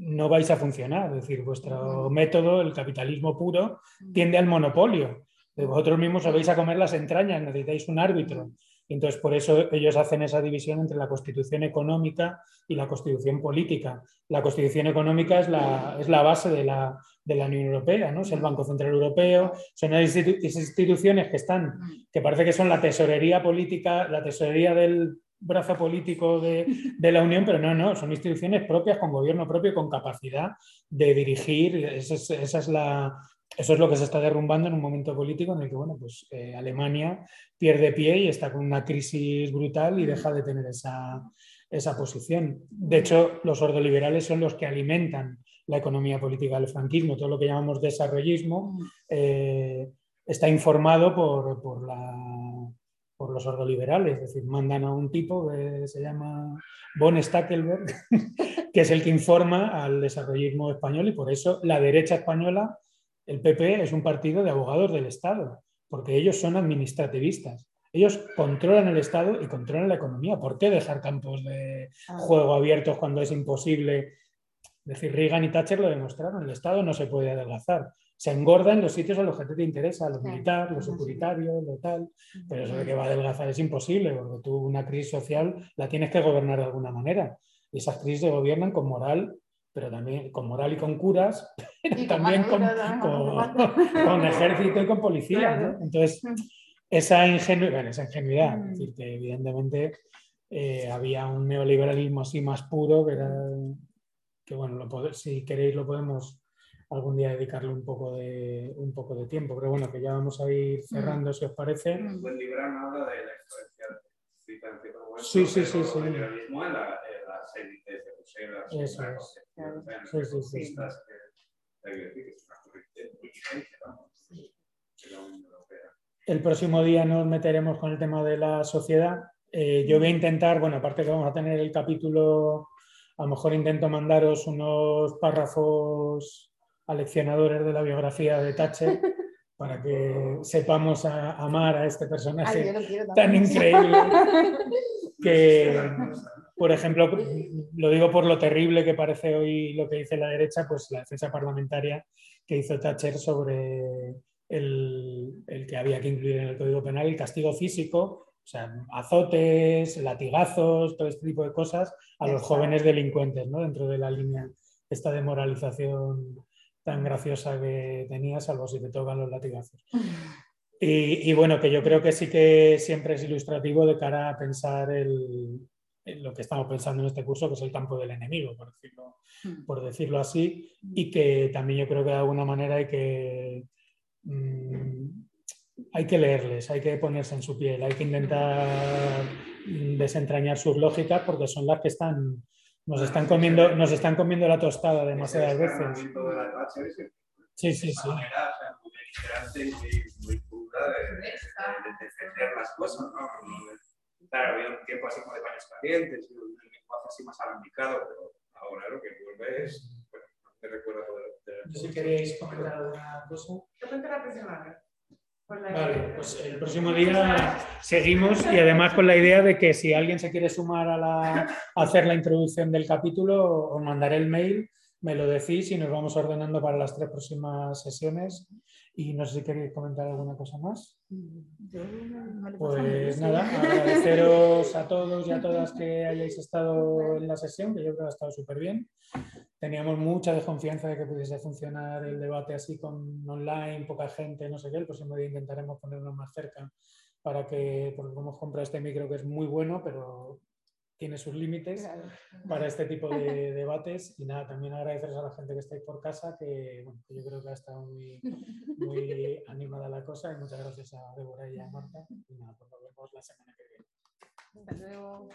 no vais a funcionar. Es decir, vuestro método, el capitalismo puro, tiende al monopolio. Vosotros mismos os vais a comer las entrañas, necesitáis un árbitro. Entonces, por eso ellos hacen esa división entre la constitución económica y la constitución política. La constitución económica es la, es la base de la, de la Unión Europea, ¿no? Es el Banco Central Europeo, son las institu- instituciones que están, que parece que son la tesorería política, la tesorería del brazo político de, de la Unión, pero no, no, son instituciones propias, con gobierno propio, con capacidad de dirigir. Esa es, esa es la, eso es lo que se está derrumbando en un momento político en el que, bueno, pues eh, Alemania pierde pie y está con una crisis brutal y deja de tener esa, esa posición. De hecho, los ordoliberales son los que alimentan la economía política del franquismo. Todo lo que llamamos desarrollismo eh, está informado por, por, la, por los ordoliberales. Es decir, mandan a un tipo que se llama Von Stackelberg, (laughs) que es el que informa al desarrollismo español y por eso la derecha española, el PP, es un partido de abogados del Estado, porque ellos son administrativistas. Ellos controlan el Estado y controlan la economía. ¿Por qué dejar campos de juego abiertos cuando es imposible? Es decir, Reagan y Thatcher lo demostraron. El Estado no se puede adelgazar. Se engorda en los sitios a los que te interesa, los militares, los securitarios, lo tal. Pero eso de que va a adelgazar es imposible, porque tú una crisis social la tienes que gobernar de alguna manera. Y esas crisis se gobiernan con moral, pero también con moral y con curas, (laughs) pero Y también (laughs) con, ejército y con policía. ¿no? Entonces, esa, ingenu- bueno, esa ingenuidad, Mm. es decir, que evidentemente eh, había un neoliberalismo así más puro, que era, que bueno, lo si queréis lo podemos algún día dedicarle un poco de un poco de tiempo, pero bueno, que ya vamos a ir cerrando, si os parece. Mm. Buen Libran habla de la influencia británica como esto, Sí, sí, sí, sí. El liberalismo en, la, en las élites de Bruselas. Eso es. concepción europea, Sí, sí, sí, sí. comunistas, que- hay que decir que es una corriente muy vigente, vamos, de la Unión Europea. El próximo día nos meteremos con el tema de la sociedad. Eh, yo voy a intentar, bueno, aparte que vamos a tener el capítulo, a lo mejor intento mandaros unos párrafos aleccionadores de la biografía de Thatcher (laughs) para que sepamos a- amar a este personaje Ay, tan increíble. (laughs) Que, por ejemplo, lo digo por lo terrible que parece hoy lo que dice la derecha, pues la defensa parlamentaria que hizo Thatcher sobre el, el que había que incluir en el Código Penal el castigo físico, o sea, azotes, latigazos, todo este tipo de cosas a los jóvenes delincuentes, ¿no? Dentro de la línea esta de moralización tan graciosa que tenía, salvo si te tocan los latigazos. (laughs) Y, y bueno, que yo creo que sí que siempre es ilustrativo de cara a pensar el, lo que estamos pensando en este curso, que es el campo del enemigo, por decirlo, por decirlo así, y que también yo creo que de alguna manera hay que, mm, hay que leerles, hay que ponerse en su piel, hay que intentar mm, desentrañar sus lógicas porque son las que están, nos están comiendo, nos están comiendo la tostada demasiadas veces. Sí, sí, sí. Claro, había un tiempo así como de paños calientes, y un lenguaje así más alambicado, pero ahora lo que vuelve es, bueno, no te recuerdo de, de- Si queréis comentar alguna cosa. Te cuento la vez. Vale, pues el próximo día seguimos y además con la idea de que si alguien se quiere sumar a, la, a hacer la introducción del capítulo, os mandaré el mail, me lo decís y nos vamos ordenando para las tres próximas sesiones. Y no sé si queréis comentar alguna cosa más. Pues nada, agradeceros a todos y a todas que hayáis estado en la sesión, que yo creo que ha estado súper bien. Teníamos mucha desconfianza de que pudiese funcionar el debate así con online, poca gente, no sé qué. El próximo día intentaremos ponernos más cerca para que, porque hemos comprado este micro que es muy bueno, pero tiene sus límites para este tipo de (laughs) debates. Y nada, también agradeceros a la gente que estáis por casa, que, bueno, que yo creo que ha estado muy, muy (laughs) animada la cosa. Y muchas gracias a Débora y a Marta. Y nada, pues nos vemos la semana que viene. Hasta luego.